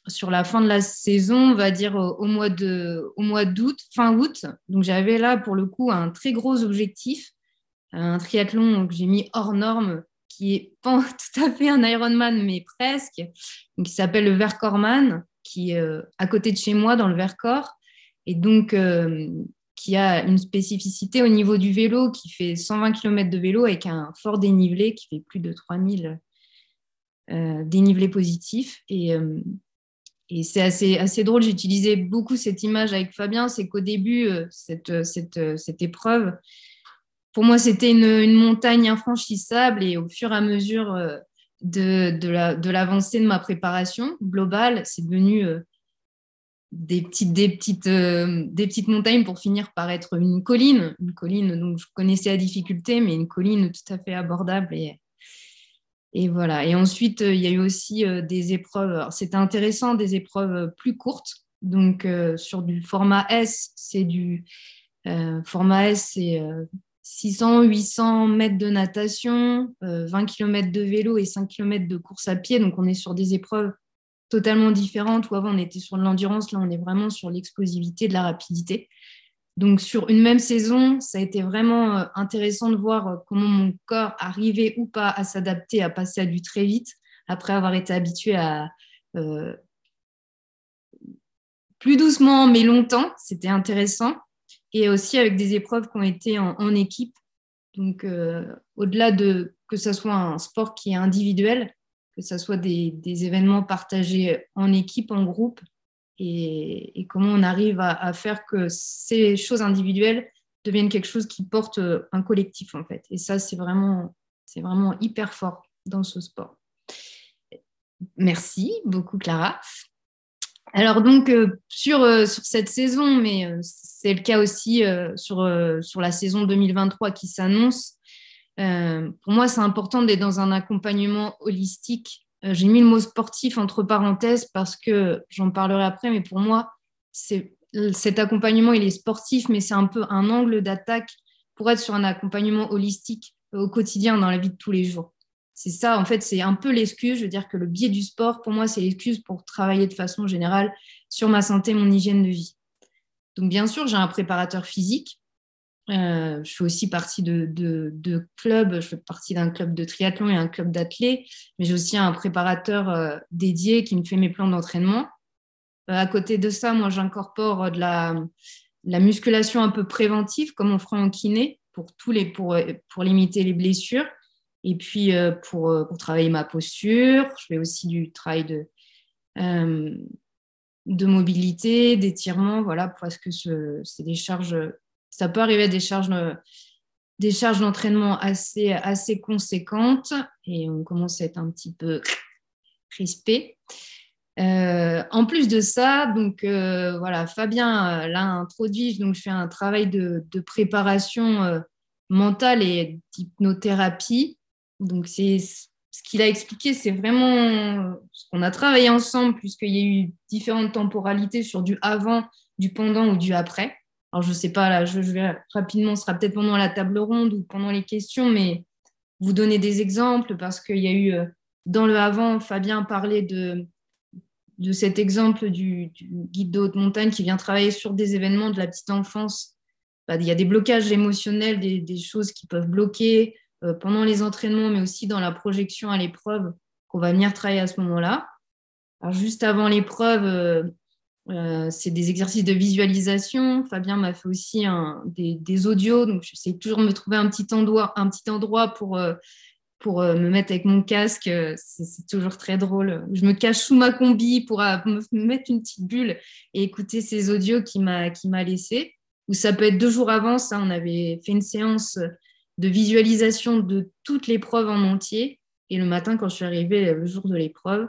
sur la fin de la saison, on va dire au, mois de, au mois d'août, fin août. Donc j'avais là pour le coup un très gros objectif, un triathlon que j'ai mis hors norme qui est pas tout à fait un Ironman, mais presque, qui s'appelle le Vercorman, qui est euh, à côté de chez moi dans le Vercors, et donc qui a une spécificité au niveau du vélo, qui fait 120 km de vélo avec un fort dénivelé qui fait plus de 3000 euh, dénivelés positifs. Et, et c'est assez, assez drôle, j'utilisais beaucoup cette image avec Fabien, c'est qu'au début, cette, cette, cette épreuve, pour moi, c'était une, montagne infranchissable. Et au fur et à mesure euh, de, de l'avancée de, ma préparation globale, c'est devenu euh, des petites, des, petites, euh, des petites montagnes pour finir par être une colline, une colline dont je connaissais la difficulté, mais une colline tout à fait abordable. Et, et voilà. Et ensuite, il y a eu aussi des épreuves. C'était intéressant, des épreuves plus courtes. Donc, sur du format S, c'est du format S, c'est 600, 800 mètres de natation, 20 euh, km de vélo et 5 km de course à pied. Donc, on est sur des épreuves totalement différentes où avant on était sur de l'endurance, là on est vraiment sur l'explosivité, de la rapidité. Donc sur une même saison, ça a été vraiment euh, intéressant de voir euh, comment mon corps arrivait ou pas à s'adapter, à passer à du très vite, après avoir été habitué à plus doucement mais longtemps. C'était intéressant et aussi avec des épreuves qui ont été en, équipe. Donc, euh, au-delà de que ce soit un sport qui est individuel, que ce soit des, événements partagés en équipe, en groupe, et, comment on arrive à, faire que ces choses individuelles deviennent quelque chose qui porte euh, un collectif, en fait. Et ça, c'est vraiment, vraiment hyper fort dans ce sport. Merci beaucoup, Clara. Alors donc euh, sur, euh, sur cette saison, mais c'est le cas aussi sur, sur la saison 2023 qui s'annonce, pour moi c'est important d'être dans un accompagnement holistique. J'ai mis le mot sportif entre parenthèses parce que j'en parlerai après, mais pour moi cet accompagnement il est sportif, mais c'est un peu un angle d'attaque pour être sur un accompagnement holistique au quotidien, dans la vie de tous les jours. C'est ça, en fait, c'est un peu l'excuse. Je veux dire que le biais du sport, pour moi, c'est l'excuse pour travailler de façon générale sur ma santé, mon hygiène de vie. Donc, bien sûr, j'ai un préparateur physique. Euh, je fais aussi partie de, de, clubs. Je fais partie d'un club de triathlon et un club d'athlètes. Mais j'ai aussi un préparateur euh, dédié qui me fait mes plans d'entraînement. Euh, à côté de ça, moi, j'incorpore de la, la musculation un peu préventive, comme on ferait en kiné, pour, tous les, pour, pour limiter les blessures. Et puis, pour, travailler ma posture, je fais aussi du travail de, de mobilité, d'étirement, voilà, parce que c'est des charges, ça peut arriver à des charges, des charges d'entraînement assez, assez conséquentes et on commence à être un petit peu crispé. Euh, en plus de ça, donc voilà, Fabien l'a introduit, donc je fais un travail de, de préparation mentale et d'hypnothérapie donc, c'est ce qu'il a expliqué, c'est vraiment ce qu'on a travaillé ensemble, puisqu'il y a eu différentes temporalités sur du avant, du pendant ou du après. Alors, je ne sais pas, là, je, vais rapidement, ce sera peut-être pendant la table ronde ou pendant les questions, mais vous donner des exemples parce qu'il y a eu, euh, dans le avant, Fabien parlait de, de cet exemple du, guide de haute montagne qui vient travailler sur des événements de la petite enfance. Bah, il y a des blocages émotionnels, des, choses qui peuvent bloquer, euh, pendant les entraînements, mais aussi dans la projection à l'épreuve qu'on va venir travailler à ce moment-là. Alors, juste avant l'épreuve, euh, euh, c'est des exercices de visualisation. Fabien m'a fait aussi des, audios, donc j'essaie toujours de me trouver un petit endroit, un petit endroit pour, pour me mettre avec mon casque. C'est toujours très drôle. Je me cache sous ma combi pour me mettre une petite bulle et écouter ces audios qu'il m'a laissés. Ou ça peut être deux jours avant, ça, on avait fait une séance de visualisation de toutes les preuves en entier. Et le matin, quand je suis arrivée le jour de l'épreuve,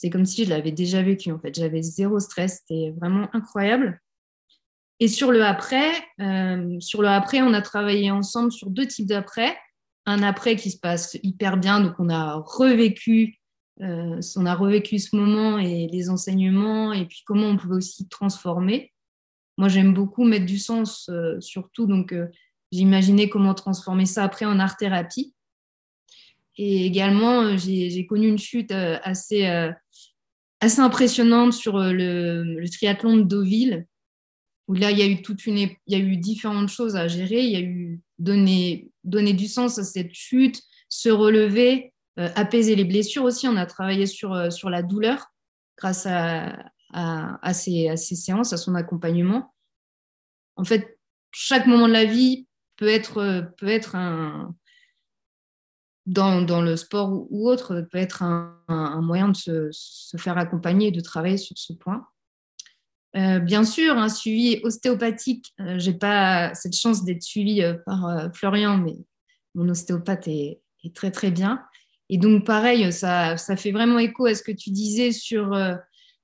c'est comme si je l'avais déjà vécu. En fait, j'avais zéro stress. C'était vraiment incroyable. Et sur le après, euh, sur le après, on a travaillé ensemble sur deux types d'après. Un après qui se passe hyper bien, donc on a revécu, euh, on a revécu ce moment et les enseignements, et puis comment on pouvait aussi transformer. Moi, j'aime beaucoup mettre du sens, euh, surtout donc J'imaginais comment transformer ça après en art-thérapie. Et également, euh, j'ai connu une chute euh, assez, euh, assez impressionnante sur le, triathlon de Deauville, où là, il y a eu toute une, il y a eu différentes choses à gérer. Il y a eu donner, donner du sens à cette chute, se relever, apaiser les blessures aussi. On a travaillé sur, sur la douleur grâce à, à, à ces séances, à son accompagnement. En fait, chaque moment de la vie peut être, peut être un, dans, le sport ou, autre, peut être un, moyen de se, faire accompagner et de travailler sur ce point. Euh, bien sûr, un suivi ostéopathique, euh, j'ai pas cette chance d'être suivie par Florian, mais mon ostéopathe est, très très bien. Et donc pareil, ça, ça, fait vraiment écho à ce que tu disais sur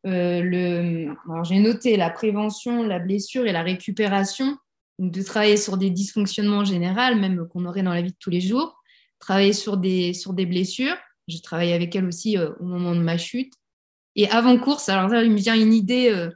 le. Alors j'ai noté la prévention, la blessure et la récupération de travailler sur des dysfonctionnements généraux, même qu'on aurait dans la vie de tous les jours, travailler sur des, sur des blessures. J'ai travaillé avec elle aussi euh, au moment de ma chute. Et avant course, alors là, il me vient une idée, euh,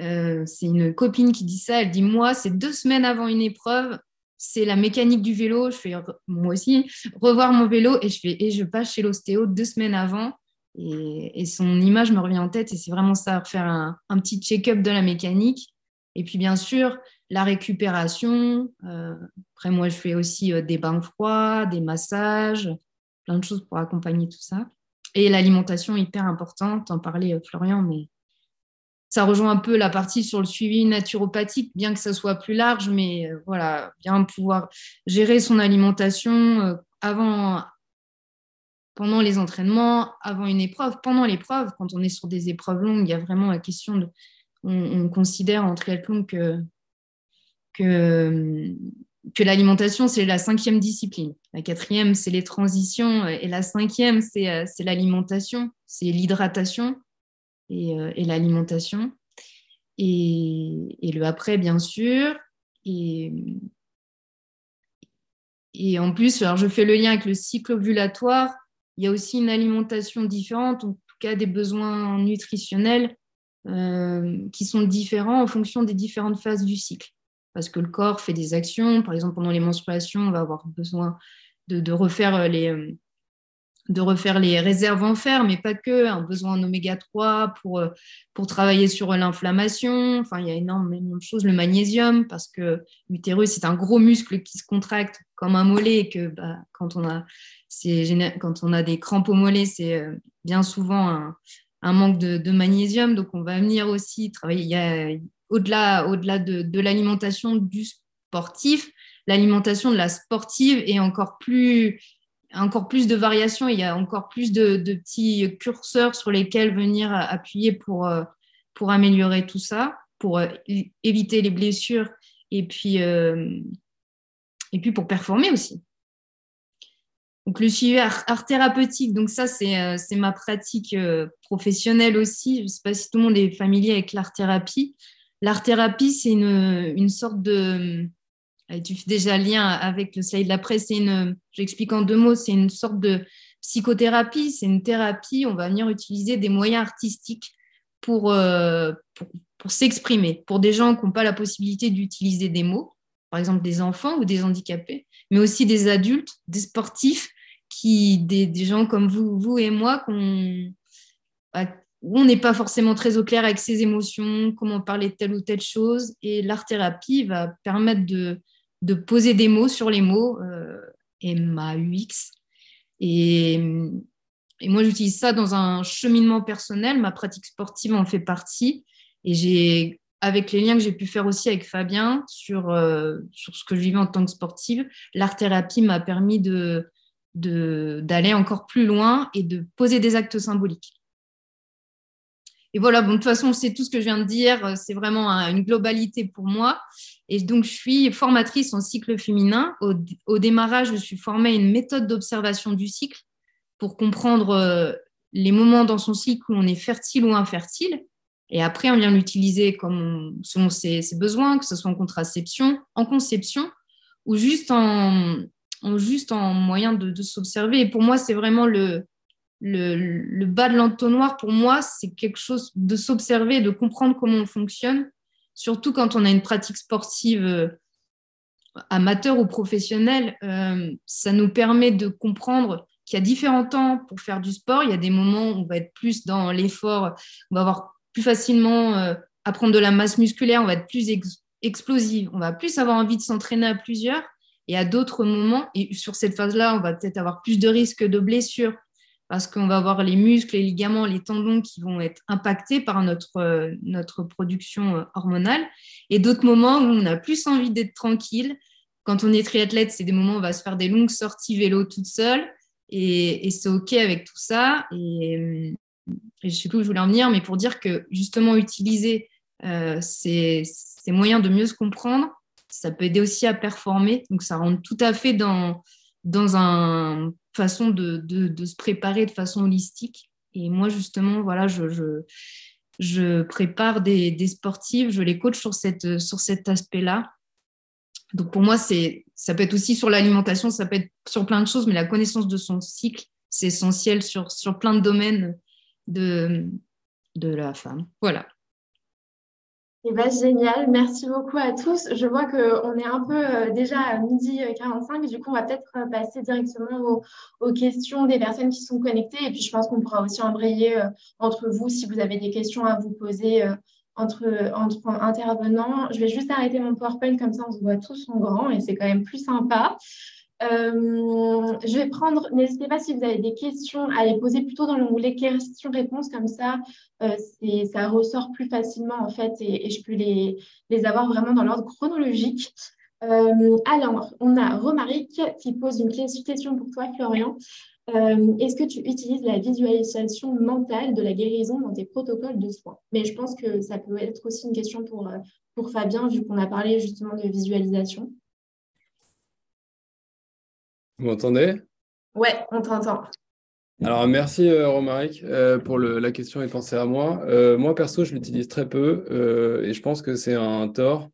euh, c'est une copine qui dit ça, elle dit, moi, c'est deux semaines avant une épreuve, c'est la mécanique du vélo, je fais moi aussi revoir mon vélo et je, et je passe chez l'ostéo deux semaines avant. Et, son image me revient en tête et c'est vraiment ça, faire un petit check-up de la mécanique. Et puis bien sûr, la récupération. Euh, après, moi, je fais aussi euh, des bains froids, des massages, plein de choses pour accompagner tout ça. Et l'alimentation, hyper importante, en parlait euh, Florian, mais ça rejoint un peu la partie sur le suivi naturopathique, bien que ça soit plus large, mais voilà, bien pouvoir gérer son alimentation avant, pendant les entraînements, avant une épreuve, pendant l'épreuve, quand on est sur des épreuves longues, il y a vraiment la question de, on, on considère en triathlon que que, que l'alimentation, c'est la cinquième discipline. La quatrième, c'est les transitions. Et la cinquième, c'est euh, l'alimentation, c'est l'hydratation et, euh, l'alimentation. Et, le après, bien sûr. Et, en plus, alors je fais le lien avec le cycle ovulatoire. Il y a aussi une alimentation différente, en tout cas des besoins nutritionnels euh, qui sont différents en fonction des différentes phases du cycle. Parce que le corps fait des actions. Par exemple, pendant les menstruations, on va avoir besoin de, refaire les de refaire les réserves en fer, mais pas que, un besoin en oméga 3 pour, pour travailler sur l'inflammation. Enfin, il y a énormément de choses. Le magnésium, parce que l'utérus, c'est un gros muscle qui se contracte comme un mollet et que bah, quand, on a, quand on a des crampes au mollet, c'est bien souvent un manque de, magnésium. Donc, on va venir aussi travailler au-delà au de, de l'alimentation du sportif. L'alimentation de la sportive est encore plus, encore plus de variations. Il y a encore plus de, petits curseurs sur lesquels venir appuyer pour, euh, pour améliorer tout ça, pour euh, éviter les blessures et puis, euh, et puis pour performer aussi. Donc, le suivi art, thérapeutique, donc ça, c'est, c'est ma pratique professionnelle aussi. Je ne sais pas si tout le monde est familier avec l'art-thérapie. L'art-thérapie, c'est une, une, sorte de... Tu fais déjà lien avec le slide de la presse. C'est une, j'explique en deux mots, c'est une sorte de psychothérapie. C'est une thérapie. On va venir utiliser des moyens artistiques pour, pour, pour s'exprimer. Pour des gens qui n'ont pas la possibilité d'utiliser des mots, par exemple des enfants ou des handicapés, mais aussi des adultes, des sportifs qui, des, gens comme vous, vous et moi, qu'on, bah, où on n'est pas forcément très au clair avec ses émotions, comment parler de telle ou telle chose. Et l'art-thérapie va permettre de, poser des mots sur les mots, euh. Et, moi, j'utilise ça dans un cheminement personnel. Ma pratique sportive en fait partie. Et j'ai, avec les liens que j'ai pu faire aussi avec Fabien sur, euh, ce que je vivais en tant que sportive, l'art-thérapie m'a permis d'aller encore plus loin et de poser des actes symboliques. Et voilà, bon, de toute façon, c'est tout ce que je viens de dire. C'est vraiment une globalité pour moi. Et donc, je suis formatrice en cycle féminin. Au, démarrage, je suis formée à une méthode d'observation du cycle pour comprendre euh, les moments dans son cycle où on est fertile ou infertile. Et après, on vient l'utiliser selon ses, ses, besoins, que ce soit en contraception, en conception ou juste en, juste en moyen de, s'observer. Et pour moi, c'est vraiment le, le, bas de l'entonnoir. Pour moi, c'est quelque chose de s'observer, de comprendre comment on fonctionne, surtout quand on a une pratique sportive euh, amateur ou professionnelle. Euh, ça nous permet de comprendre qu'il y a différents temps pour faire du sport. Il y a des moments où on va être plus dans l'effort, on va avoir plus facilement euh, à prendre de la masse musculaire, on va être plus explosive, on va plus avoir envie de s'entraîner à plusieurs. Et à d'autres moments, et sur cette phase-là, on va peut-être avoir plus de risques de blessures parce qu'on va avoir les muscles, les ligaments, les tendons qui vont être impactés par notre, euh, notre production euh, hormonale. Et d'autres moments où on a plus envie d'être tranquille. Quand on est triathlète, c'est des moments où on va se faire des longues sorties vélo toute seule. Et, c'est OK avec tout ça. Et, je ne sais plus où je voulais en venir, mais pour dire que justement, utiliser euh, ces, ces moyens de mieux se comprendre, ça peut aider aussi à performer. Donc, ça rentre tout à fait dans, dans une façon de, de, se préparer de façon holistique. Et moi, justement, voilà, je, je, prépare des, des, sportifs, je les coach sur, cette, sur cet aspect-là. Donc, pour moi, ça peut être aussi sur l'alimentation, ça peut être sur plein de choses, mais la connaissance de son cycle, c'est essentiel sur, sur plein de domaines de, de la femme. Voilà. Eh ben, génial, merci beaucoup à tous. Je vois qu'on est un peu euh, déjà à midi 45, du coup, on va peut-être euh, passer directement aux, questions des personnes qui sont connectées. Et puis, je pense qu'on pourra aussi embrayer euh, entre vous si vous avez des questions à vous poser entre, entre intervenants. Je vais juste arrêter mon PowerPoint, comme ça on se voit tous en grand et c'est quand même plus sympa. Euh, je vais prendre, n'hésitez pas si vous avez des questions à les poser plutôt dans l'onglet questions-réponses, comme ça, euh, ça ressort plus facilement en fait et, je peux les, les, avoir vraiment dans l'ordre chronologique. Euh, alors, on a Romaric qui pose une question pour toi, Florian. Est-ce que tu utilises la visualisation mentale de la guérison dans tes protocoles de soins? Mais je pense que ça peut être aussi une question pour, pour Fabien, vu qu'on a parlé justement de visualisation. Vous m'entendez? Ouais, on t'entend. Alors, merci euh, Romaric euh, pour la question et penser à moi. Euh, moi, perso, je l'utilise très peu et je pense que c'est un tort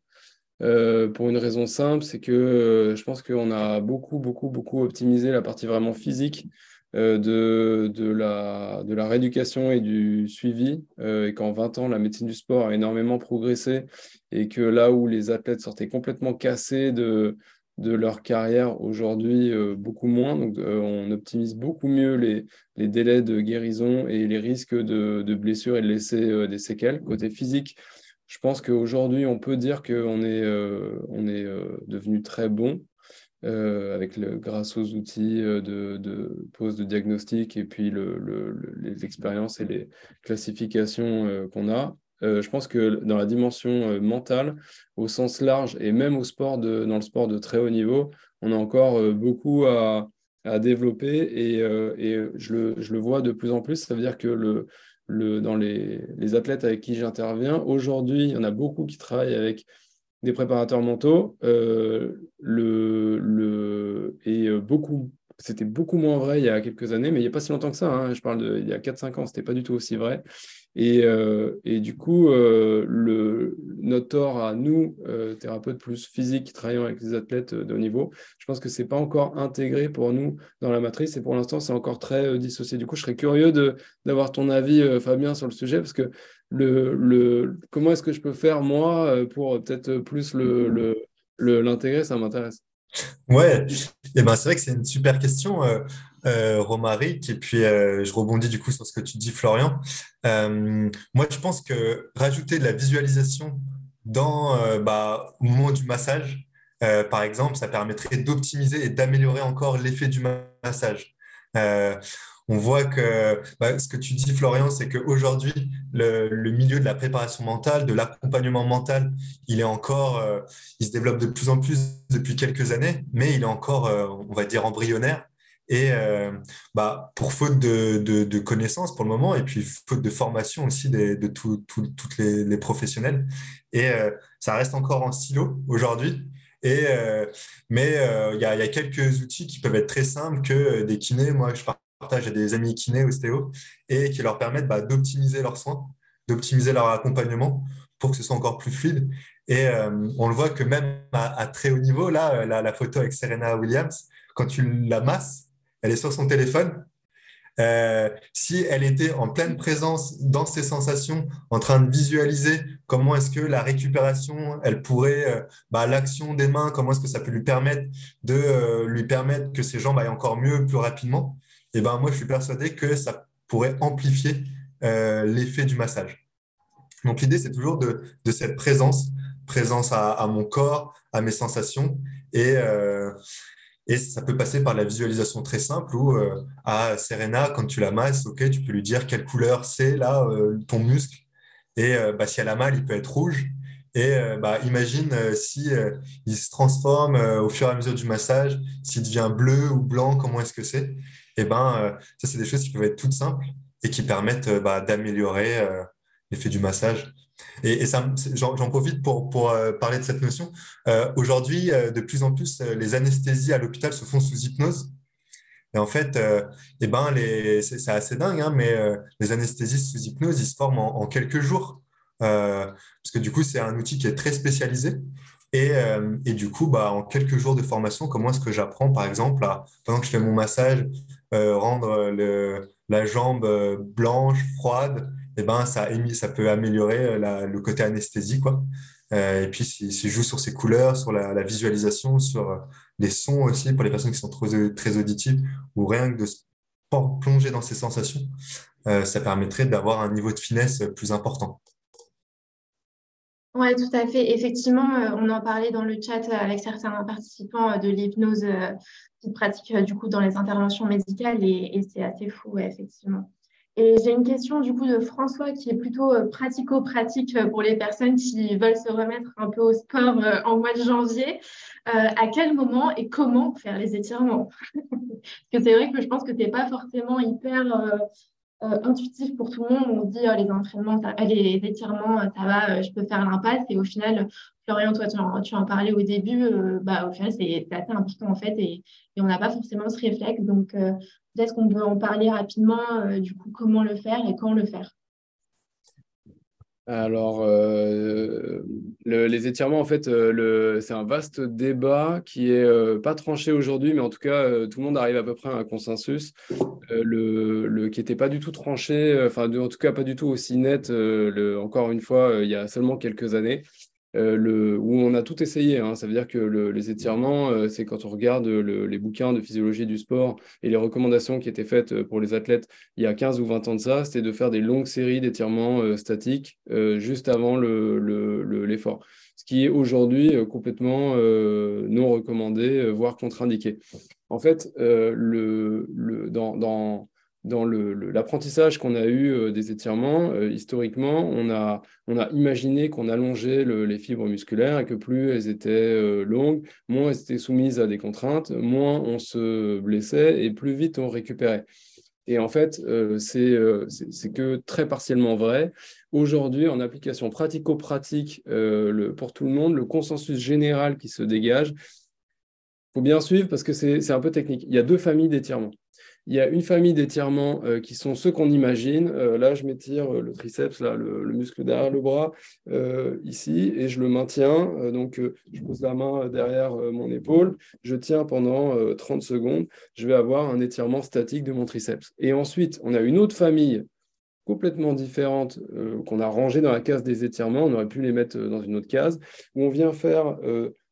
pour une raison simple, c'est que je pense qu'on a beaucoup, beaucoup, beaucoup optimisé la partie vraiment physique de, de, la, de la rééducation et du suivi, et qu'en 20 ans, la médecine du sport a énormément progressé, et que là où les athlètes sortaient complètement cassés de, de leur carrière aujourd'hui euh, beaucoup moins. Euh, on optimise beaucoup mieux les, délais de guérison et les risques de, blessures et de laisser euh, des séquelles. Côté physique, je pense qu'aujourd'hui, on peut dire qu'on est, on est devenu très bon. avec grâce aux outils de, pose de diagnostic et puis le, le, les expériences et les classifications qu'on a. Euh, je pense que dans la dimension euh, mentale, au sens large, et même au sport de, dans le sport de très haut niveau, on a encore euh, beaucoup à, à développer et, et je, le, je, le, vois de plus en plus. Ça veut dire que le, le, dans les, les athlètes avec qui j'interviens, aujourd'hui, il y en a beaucoup qui travaillent avec des préparateurs mentaux. le, le, et beaucoup, c'était beaucoup moins vrai il y a quelques années, mais il n'y a pas si longtemps que ça. Hein. Je parle de, il y a 4-5 ans, ce n'était pas du tout aussi vrai. Et, euh, et, du coup, euh, notre tort à nous, euh, thérapeutes plus physiques qui travaillons avec les athlètes de haut niveau, je pense que ce n'est pas encore intégré pour nous dans la matrice et pour l'instant, c'est encore très dissocié. Du coup, je serais curieux d'avoir ton avis, Fabien, sur le sujet parce que le, le, comment est-ce que je peux faire, moi, pour peut-être plus l'intégrer le, le, Ça m'intéresse. Ouais, et ben, c'est vrai que c'est une super question euh, Romaric, et puis euh, je rebondis du coup sur ce que tu dis, Florian. Euh, moi, je pense que rajouter de la visualisation dans, euh, bah, au moment du massage, par exemple, ça permettrait d'optimiser et d'améliorer encore l'effet du massage. On voit que bah, ce que tu dis, Florian, c'est qu'aujourd'hui, le, le, milieu de la préparation mentale, de l'accompagnement mental, il est encore, il se développe de plus en plus depuis quelques années, mais il est encore, on va dire, embryonnaire. Et euh, bah, pour faute de, de, connaissances pour le moment, et puis faute de formation aussi de, de toutes les, professionnels. Et euh, ça reste encore en silo aujourd'hui. Et, euh, mais il y, y, a quelques outils qui peuvent être très simples que des kinés. Moi, je à des amis kinés, ostéo, et qui leur permettent bah, d'optimiser leurs soins, d'optimiser leur accompagnement pour que ce soit encore plus fluide. Et on le voit que même à, très haut niveau, là, la, la, photo avec Serena Williams, quand tu la masses, elle est sur son téléphone. Euh, si elle était en pleine présence dans ses sensations, en train de visualiser comment est-ce que la récupération, elle pourrait, euh, bah, l'action des mains, comment est-ce que ça peut lui permettre de euh, lui permettre que ses jambes aillent encore mieux, plus rapidement, eh ben moi je suis persuadé que ça pourrait amplifier l'effet du massage. Donc l'idée c'est toujours de, cette présence, présence à, à, mon corps, à mes sensations et et ça peut passer par la visualisation très simple où euh, à Serena, quand tu la masses, ok, tu peux lui dire quelle couleur c'est là euh, ton muscle. Et euh, bah, si elle a mal, il peut être rouge. Et bah, imagine si il se transforme au fur et à mesure du massage, s'il devient bleu ou blanc, comment est-ce que c'est? Et ben ça, c'est des choses qui peuvent être toutes simples et qui permettent bah, d'améliorer l'effet du massage. Et, j'en profite pour, euh, parler de cette notion. Euh, aujourd'hui, euh, de plus en plus, les anesthésies à l'hôpital se font sous hypnose. Et en fait, eh ben, c'est assez dingue, hein, mais les anesthésistes sous hypnose, ils se forment en, quelques jours. Parce que du coup, c'est un outil qui est très spécialisé. Et, et du coup, bah, en quelques jours de formation, comment est-ce que j'apprends, par exemple, à, pendant que je fais mon massage, rendre le, la jambe blanche, froide, eh ben, ça, ça peut améliorer euh, le côté anesthésie. Quoi. Euh, et puis, s'il joue sur ses couleurs, sur la, visualisation, sur euh, les sons aussi, pour les personnes qui sont très, auditives, ou rien que de plonger dans ses sensations, ça permettrait d'avoir un niveau de finesse plus important. Oui, tout à fait. Effectivement, on en parlait dans le chat avec certains participants de l'hypnose qui pratique du coup dans les interventions médicales et, c'est assez fou, effectivement. Et j'ai une question du coup de François qui est plutôt euh, pratico-pratique euh, pour les personnes qui veulent se remettre un peu au sport euh, en mois de janvier. à quel moment et comment faire les étirements? Parce que c'est vrai que je pense que tu n'es pas forcément hyper intuitif pour tout le monde. On dit oh, les entraînements, les étirements, ça va, je peux faire l'impasse. Et au final, Florian, toi, tu en, tu en parlais au début, bah, au final, c'est assez important en fait. Et, et on n'a pas forcément ce réflexe. Donc, Peut-être qu'on peut en parler rapidement, euh, du coup, comment le faire et quand le faire. Alors, euh, les étirements, en fait, euh, c'est un vaste débat qui est euh, pas tranché aujourd'hui, mais en tout cas, tout le monde arrive à peu près à un consensus, le, qui n'était pas du tout tranché, enfin, en tout cas, pas du tout aussi net, encore une fois, il y a seulement quelques années. Euh, où on a tout essayé. Hein. Ça veut dire que les étirements, euh, c'est quand on regarde les bouquins de physiologie du sport et les recommandations qui étaient faites euh, pour les athlètes il y a 15 ou 20 ans de ça, c'était de faire des longues séries d'étirements statiques juste avant l'effort. Le, ce qui est aujourd'hui complètement non recommandé, voire contre-indiqué. En fait, dans dans l'apprentissage qu'on a eu euh, des étirements, euh, historiquement, on a, imaginé qu'on allongeait les fibres musculaires et que plus elles étaient euh, longues, moins elles étaient soumises à des contraintes, moins on se blessait et plus vite on récupérait. Et en fait, c'est que très partiellement vrai. Aujourd'hui, en application pratico-pratique pour tout le monde, le consensus général qui se dégage, il faut bien suivre parce que c'est un peu technique. Il y a deux familles d'étirements. Il y a une famille d'étirements euh, qui sont ceux qu'on imagine. Euh, là, je m'étire euh, le triceps, là, le, muscle derrière le bras, ici, et je le maintiens. donc, je pose la main derrière mon épaule, je tiens pendant 30 secondes. Je vais avoir un étirement statique de mon triceps. Et ensuite, on a une autre famille complètement différente qu'on a rangée dans la case des étirements. On aurait pu les mettre dans une autre case, où on vient faire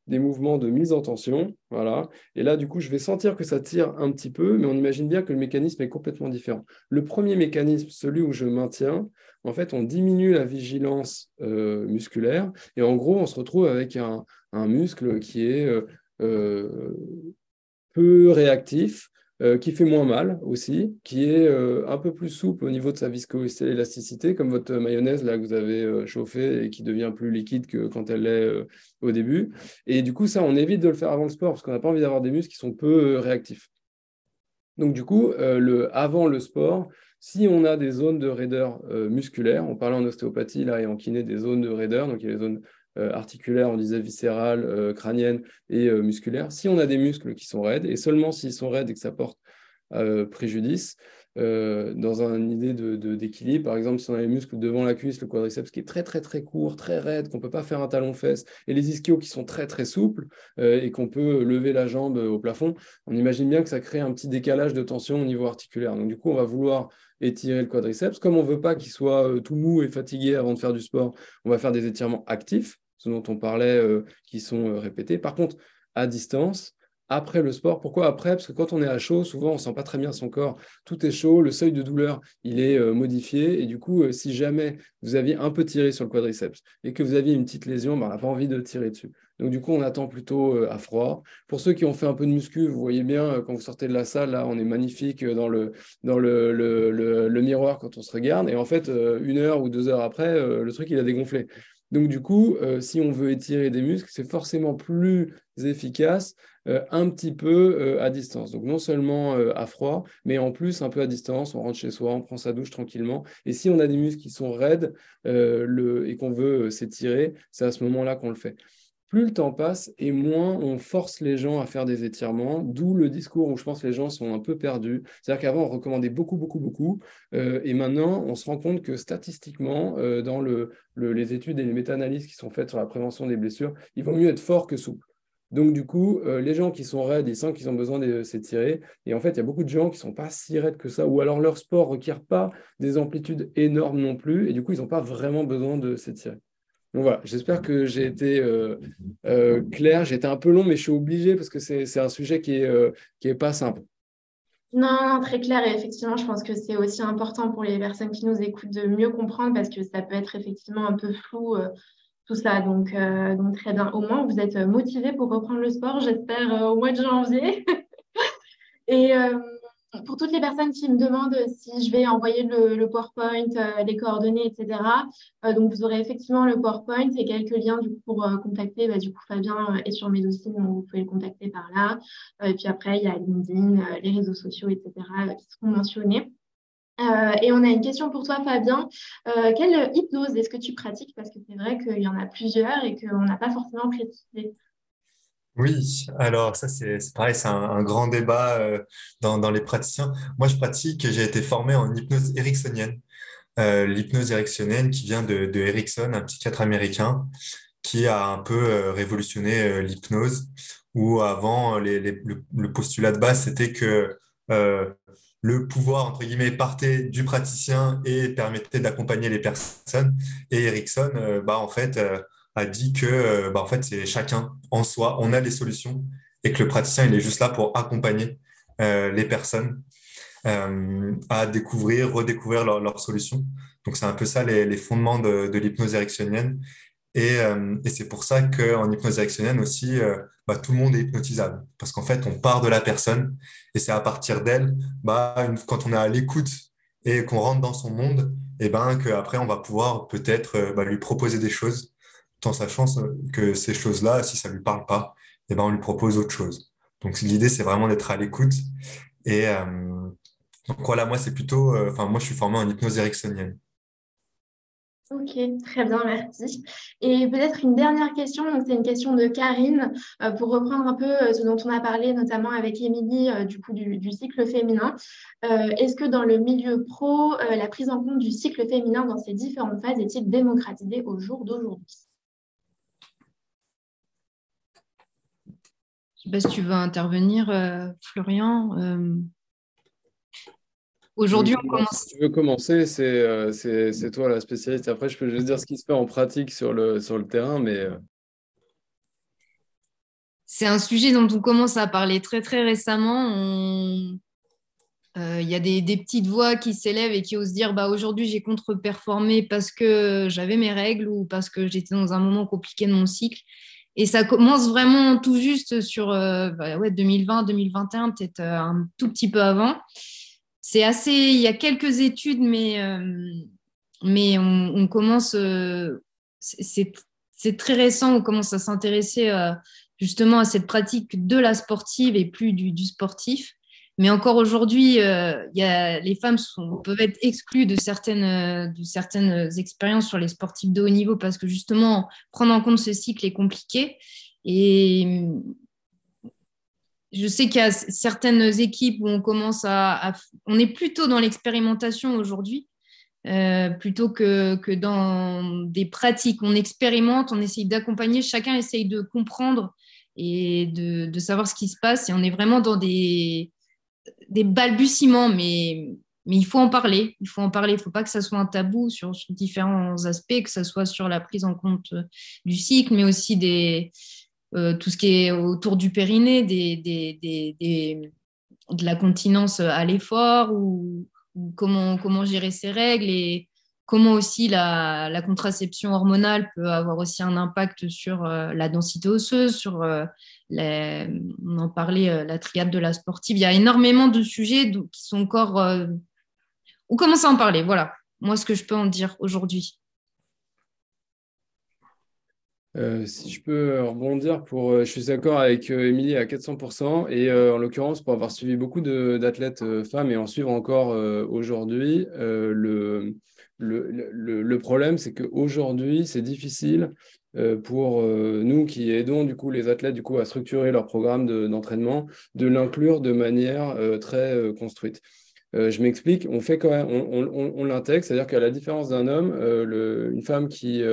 des mouvements de mise en tension. Voilà. Et là, du coup, je vais sentir que ça tire un petit peu, mais on imagine bien que le mécanisme est complètement différent. Le premier mécanisme, celui où je maintiens, en fait, on diminue la vigilance euh, musculaire et en gros, on se retrouve avec un, muscle qui est euh, euh, peu réactif, euh, qui fait moins mal aussi, qui est euh, un peu plus souple au niveau de sa viscosité élasticité, comme votre mayonnaise là que vous avez euh, chauffée et qui devient plus liquide que quand elle l'est au début. Et du coup, ça, on évite de le faire avant le sport parce qu'on n'a pas envie d'avoir des muscles qui sont peu réactifs. Donc du coup, avant le sport, si on a des zones de raideur musculaire, on parlait en ostéopathie là et en kiné des zones de raideur, donc il y a les zones articulaire, on disait viscérale, euh, crânienne et euh, musculaire. Si on a des muscles qui sont raides, et seulement s'ils sont raides et que ça porte préjudice, dans une idée d'équilibre. De, Par exemple, si on a les muscles devant la cuisse, le quadriceps qui est très très très court, très raide, qu'on ne peut pas faire un talon-fesse, et les ischios qui sont très très souples et qu'on peut lever la jambe au plafond, on imagine bien que ça crée un petit décalage de tension au niveau articulaire. Donc du coup, on va vouloir étirer le quadriceps. Comme on ne veut pas qu'il soit tout mou et fatigué avant de faire du sport, on va faire des étirements actifs ce dont on parlait, euh, qui sont euh, répétés. Par contre, à distance, après le sport. Pourquoi après? Parce que quand on est à chaud, souvent on sent pas très bien son corps. Tout est chaud, le seuil de douleur, il est euh, modifié. Et du coup, si jamais vous aviez un peu tiré sur le quadriceps et que vous aviez une petite lésion, ben, on n'a pas envie de tirer dessus. Donc du coup, on attend plutôt à froid. Pour ceux qui ont fait un peu de muscu, vous voyez bien, quand vous sortez de la salle, là, on est magnifique dans le, dans le, le miroir quand on se regarde. Et en fait, une heure ou deux heures après, le truc, il a dégonflé. Donc, du coup, euh, si on veut étirer des muscles, c'est forcément plus efficace euh, un petit peu euh, à distance. Donc, non seulement à froid, mais en plus un peu à distance. On rentre chez soi, on prend sa douche tranquillement. Et si on a des muscles qui sont raides et qu'on veut s'étirer, c'est à ce moment-là qu'on le fait plus le temps passe et moins on force les gens à faire des étirements, d'où le discours où je pense que les gens sont un peu perdus. C'est-à-dire qu'avant, on recommandait beaucoup, beaucoup, beaucoup, euh, et maintenant, on se rend compte que statistiquement, euh, dans le, les études et les méta-analyses qui sont faites sur la prévention des blessures, il vaut mieux être fort que souple. Donc, du coup, euh, les gens qui sont raides, ils sentent qu'ils ont besoin de s'étirer. Et en fait, il y a beaucoup de gens qui ne sont pas si raides que ça, ou alors leur sport ne requiert pas des amplitudes énormes non plus, et du coup, ils n'ont pas vraiment besoin de s'étirer. Donc voilà, j'espère que j'ai été euh, euh, clair. J'ai été un peu long, mais je suis obligé parce que c'est un sujet qui n'est euh, est pas simple. Non, très clair. Et effectivement, je pense que c'est aussi important pour les personnes qui nous écoutent de mieux comprendre parce que ça peut être effectivement un peu flou tout ça. Donc, donc très bien. Au moins, vous êtes motivé pour reprendre le sport, j'espère, au mois de janvier. Et pour toutes les personnes qui me demandent si je vais envoyer le, PowerPoint, euh, les coordonnées, etc. Euh, donc, vous aurez effectivement le PowerPoint et quelques liens pour euh, contacter. Bah, du coup, Fabien est sur mes dossiers, donc vous pouvez le contacter par là. et puis après, il y a LinkedIn, les réseaux sociaux, etc. qui seront mentionnés. et on a une question pour toi, Fabien. quelle hypnose est-ce que tu pratiques? Parce que c'est vrai qu'il y en a plusieurs et qu'on n'a pas forcément précisé. Oui, alors ça c'est pareil, c'est un, grand débat euh, dans, les praticiens. Moi je pratique, j'ai été formé en hypnose ericksonienne. l'hypnose érectionnelle qui vient de, de Erickson, un psychiatre américain, qui a un peu révolutionné l'hypnose, où avant, le, postulat de base, c'était que le pouvoir, entre guillemets, partait du praticien et permettait d'accompagner les personnes. Et Erickson, euh, bah, en fait, euh, a dit que euh, bah, en fait, c'est chacun en soi, on a les solutions et que le praticien, il est juste là pour accompagner les personnes à découvrir, redécouvrir leurs solutions. Donc, c'est un peu ça les, fondements de, l'hypnose ericksonienne. Et, et c'est pour ça qu'en hypnose érectionnelle aussi, bah, tout le monde est hypnotisable. Parce qu'en fait, on part de la personne et c'est à partir d'elle, bah, quand on est à l'écoute et qu'on rentre dans son monde, et ben qu'après, on va pouvoir peut-être euh, bah, lui proposer des choses, en sachant que ces choses-là, si ça ne lui parle pas, et ben on lui propose autre chose. Donc l'idée, c'est vraiment d'être à l'écoute. Et euh, donc voilà, moi, c'est plutôt, euh, enfin, moi, je suis formé en hypnose ericksonienne. Ok, très bien, merci. Et peut-être une dernière question, c'est une question de Karine, euh, pour reprendre un peu euh, ce dont on a parlé, notamment avec Émilie, euh, du coup, du, cycle féminin. Est-ce que dans le milieu pro, la prise en compte du cycle féminin dans ces différentes phases est-il démocratisée au jour d'aujourd'hui? Je ne sais pas si tu veux intervenir, Florian. Aujourd'hui, on commence. Si tu veux commencer, euh, c'est toi la spécialiste. Après, je peux juste dire ce qui se fait en pratique sur le, sur le terrain, mais. Euh. C'est un sujet dont on commence à parler très très récemment. Euh, il y a des, des, petites voix qui s'élèvent et qui osent dire bah, aujourd'hui j'ai contre-performé parce que j'avais mes règles ou parce que j'étais dans un moment compliqué de mon cycle. Et ça commence vraiment tout juste sur bah, ouais, 2020, 2021, peut-être un tout petit peu avant c'est assez. Il y a quelques études, mais, euh, mais on, commence. Euh, c'est très récent, on commence à s'intéresser euh, justement à cette pratique de la sportive et plus du, sportif. Mais encore aujourd'hui, les femmes peuvent être exclues de certaines, de certaines expériences sur les sportifs de haut niveau parce que justement, prendre en compte ce cycle est compliqué. Et je sais qu'il y a certaines équipes où on commence à, on est plutôt dans l'expérimentation aujourd'hui, euh, plutôt que, que, dans des pratiques. On expérimente, on essaye d'accompagner, chacun essaye de comprendre et de, savoir ce qui se passe. Et on est vraiment dans des, des balbutiements, mais, mais il faut en parler. Il faut en parler. Il ne faut pas que ça soit un tabou sur, différents aspects, que ce soit sur la prise en compte du cycle, mais aussi euh, tout ce qui est autour du périnée, de la continence à l'effort ou, comment, comment gérer ses règles et comment aussi la, contraception hormonale peut avoir aussi un impact sur euh, la densité osseuse, sur euh, on en parlait, la triade de la sportive. Il y a énormément de sujets qui sont encore... on commence à en parler, voilà. Moi, ce que je peux en dire aujourd'hui. Euh, si je peux rebondir, pour, euh, je suis d'accord avec euh, Émilie à 400%, et en l'occurrence, pour avoir suivi beaucoup d'athlètes femmes et en suivre encore aujourd'hui, le, le, problème, c'est qu'aujourd'hui, c'est difficile pour nous qui aidons du coup, les athlètes du coup, à structurer leur programme d'entraînement, de, l'inclure de manière très construite. je m'explique, on fait quand même, on, l'intègre, c'est-à-dire qu'à la différence d'un homme, une femme qui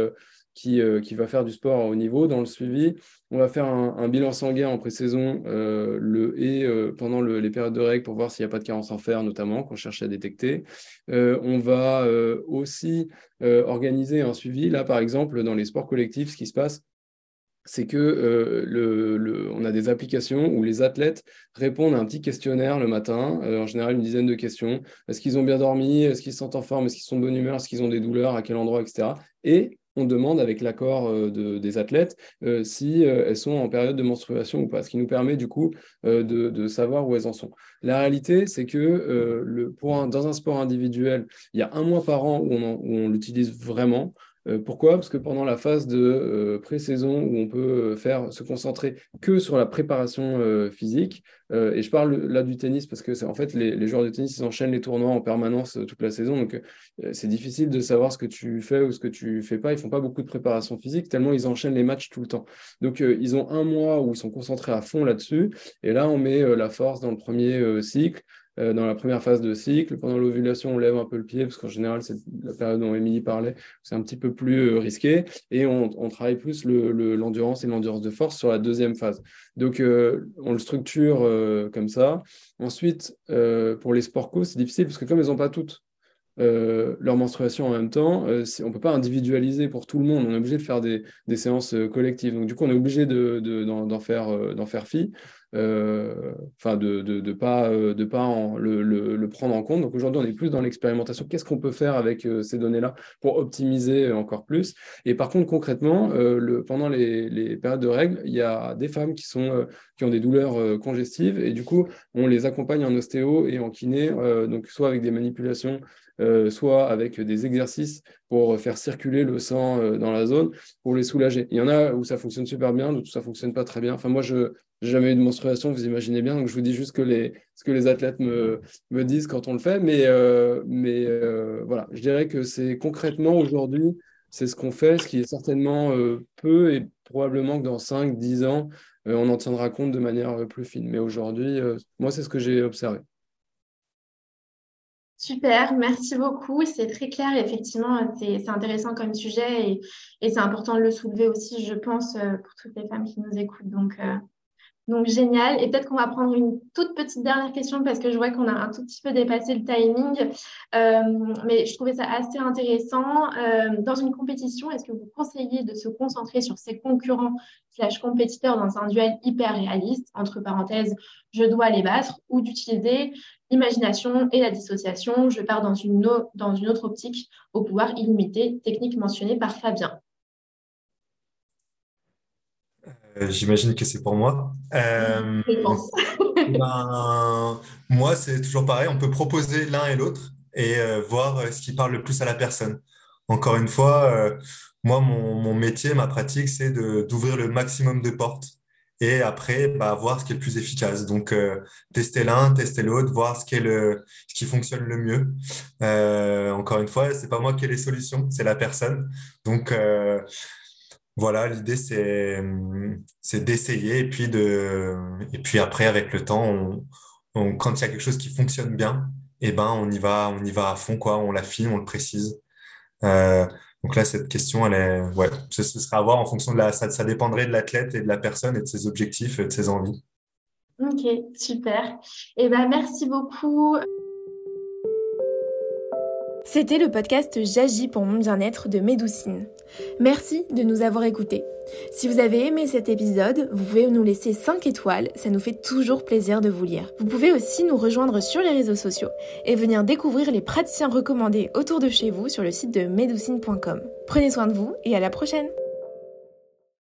euh, qui, va faire du sport à haut niveau. Dans le suivi, on va faire un, bilan sanguin en pré-saison euh, le, et euh, pendant les périodes de règles pour voir s'il n'y a pas de carence en fer, notamment, qu'on cherche à détecter. on va aussi organiser un suivi. Là, par exemple, dans les sports collectifs, ce qui se passe, c'est que on a des applications où les athlètes répondent à un petit questionnaire le matin, en général une dizaine de questions. Est-ce qu'ils ont bien dormi? Est-ce qu'ils se sentent en forme? Est-ce qu'ils sont de bonne humeur? Est-ce qu'ils ont des douleurs? À quel endroit? Etc. Et on demande avec l'accord euh, des athlètes euh, si euh, elles sont en période de menstruation ou pas, ce qui nous permet du coup de, savoir où elles en sont. La réalité, c'est que dans un sport individuel, il y a un mois par an où on l'utilise vraiment. Euh, pourquoi? Parce que pendant la phase de euh, pré-saison où on peut euh, se concentrer que sur la préparation physique, et je parle là du tennis parce que en fait les, joueurs de tennis ils enchaînent les tournois en permanence toute la saison, donc c'est difficile de savoir ce que tu fais ou ce que tu fais pas. Ils font pas beaucoup de préparation physique tellement ils enchaînent les matchs tout le temps. Donc ils ont un mois où ils sont concentrés à fond là-dessus, et là on met la force dans le premier cycle. Euh, dans la première phase de cycle. Pendant l'ovulation, on lève un peu le pied, parce qu'en général, c'est la période dont Émilie parlait, c'est un petit peu plus euh, risqué. Et on, travaille plus l'endurance et l'endurance de force sur la deuxième phase. Donc, euh, on le structure comme ça. Ensuite, pour les sports c'est difficile, parce que comme elles n'ont pas toutes leur menstruation en même temps, on ne peut pas individualiser pour tout le monde. On est obligé de faire des, séances collectives. Donc, du coup, on est obligé d'en de, faire, d'en faire fi. Euh, enfin de ne de, pas, de pas euh, le, le, prendre en compte. Donc aujourd'hui, on est plus dans l'expérimentation. Qu'est-ce qu'on peut faire avec euh, ces données-là pour optimiser encore plus? Et par contre, concrètement, le, pendant les, les, périodes de règles, il y a des femmes qui, sont, qui ont des douleurs congestives et du coup, on les accompagne en ostéo et en kiné, donc soit avec des manipulations soit avec des exercices pour faire circuler le sang dans la zone, pour les soulager. Il y en a où ça fonctionne super bien, d'autres où ça fonctionne pas très bien. Enfin, moi, je, jamais eu de menstruation, vous imaginez bien. Donc, je vous dis juste que les, ce que les athlètes me, me disent quand on le fait. Mais, euh, mais euh, voilà, je dirais que c'est concrètement aujourd'hui, c'est ce qu'on fait, ce qui est certainement euh, peu et probablement que dans 5, 10 ans, on en tiendra compte de manière plus fine. Mais aujourd'hui, moi, c'est ce que j'ai observé. Super, merci beaucoup. C'est très clair. Effectivement, c'est intéressant comme sujet et, et c'est important de le soulever aussi, je pense, pour toutes les femmes qui nous écoutent. Donc, donc, génial. Et peut-être qu'on va prendre une toute petite dernière question parce que je vois qu'on a un tout petit peu dépassé le timing. Euh, mais je trouvais ça assez intéressant. Euh, dans une compétition, est-ce que vous conseillez de se concentrer sur ses concurrents slash compétiteurs dans un duel hyper réaliste, entre parenthèses, je dois les battre, ou d'utiliser l'imagination et la dissociation, je pars dans une, dans une autre optique au pouvoir illimité, technique mentionnée par Fabien Euh, j'imagine que c'est pour moi. Euh, ben, moi, c'est toujours pareil. On peut proposer l'un et l'autre et euh, voir ce qui parle le plus à la personne. Encore une fois, moi, mon, métier, ma pratique, c'est d'ouvrir le maximum de portes et après, bah, voir ce qui est le plus efficace. Donc, tester l'un, tester l'autre, voir ce qui, est le, ce qui fonctionne le mieux. encore une fois, c'est pas moi qui ai les solutions, c'est la personne. Donc, voilà, l'idée c'est d'essayer et puis de et puis après avec le temps, on, quand il y a quelque chose qui fonctionne bien, et eh ben on y va on y va à fond quoi, on l'affine, on le précise. Euh, donc là cette question elle est ouais, ce, sera à voir en fonction de la ça, ça dépendrait de l'athlète et de la personne et de ses objectifs et de ses envies. Ok, super. Et eh ben merci beaucoup. C'était le podcast J'agis pour mon bien-être de Médoucine. Merci de nous avoir écoutés. Si vous avez aimé cet épisode, vous pouvez nous laisser 5 étoiles, ça nous fait toujours plaisir de vous lire. Vous pouvez aussi nous rejoindre sur les réseaux sociaux et venir découvrir les praticiens recommandés autour de chez vous sur le site de medoucine.com. Prenez soin de vous et à la prochaine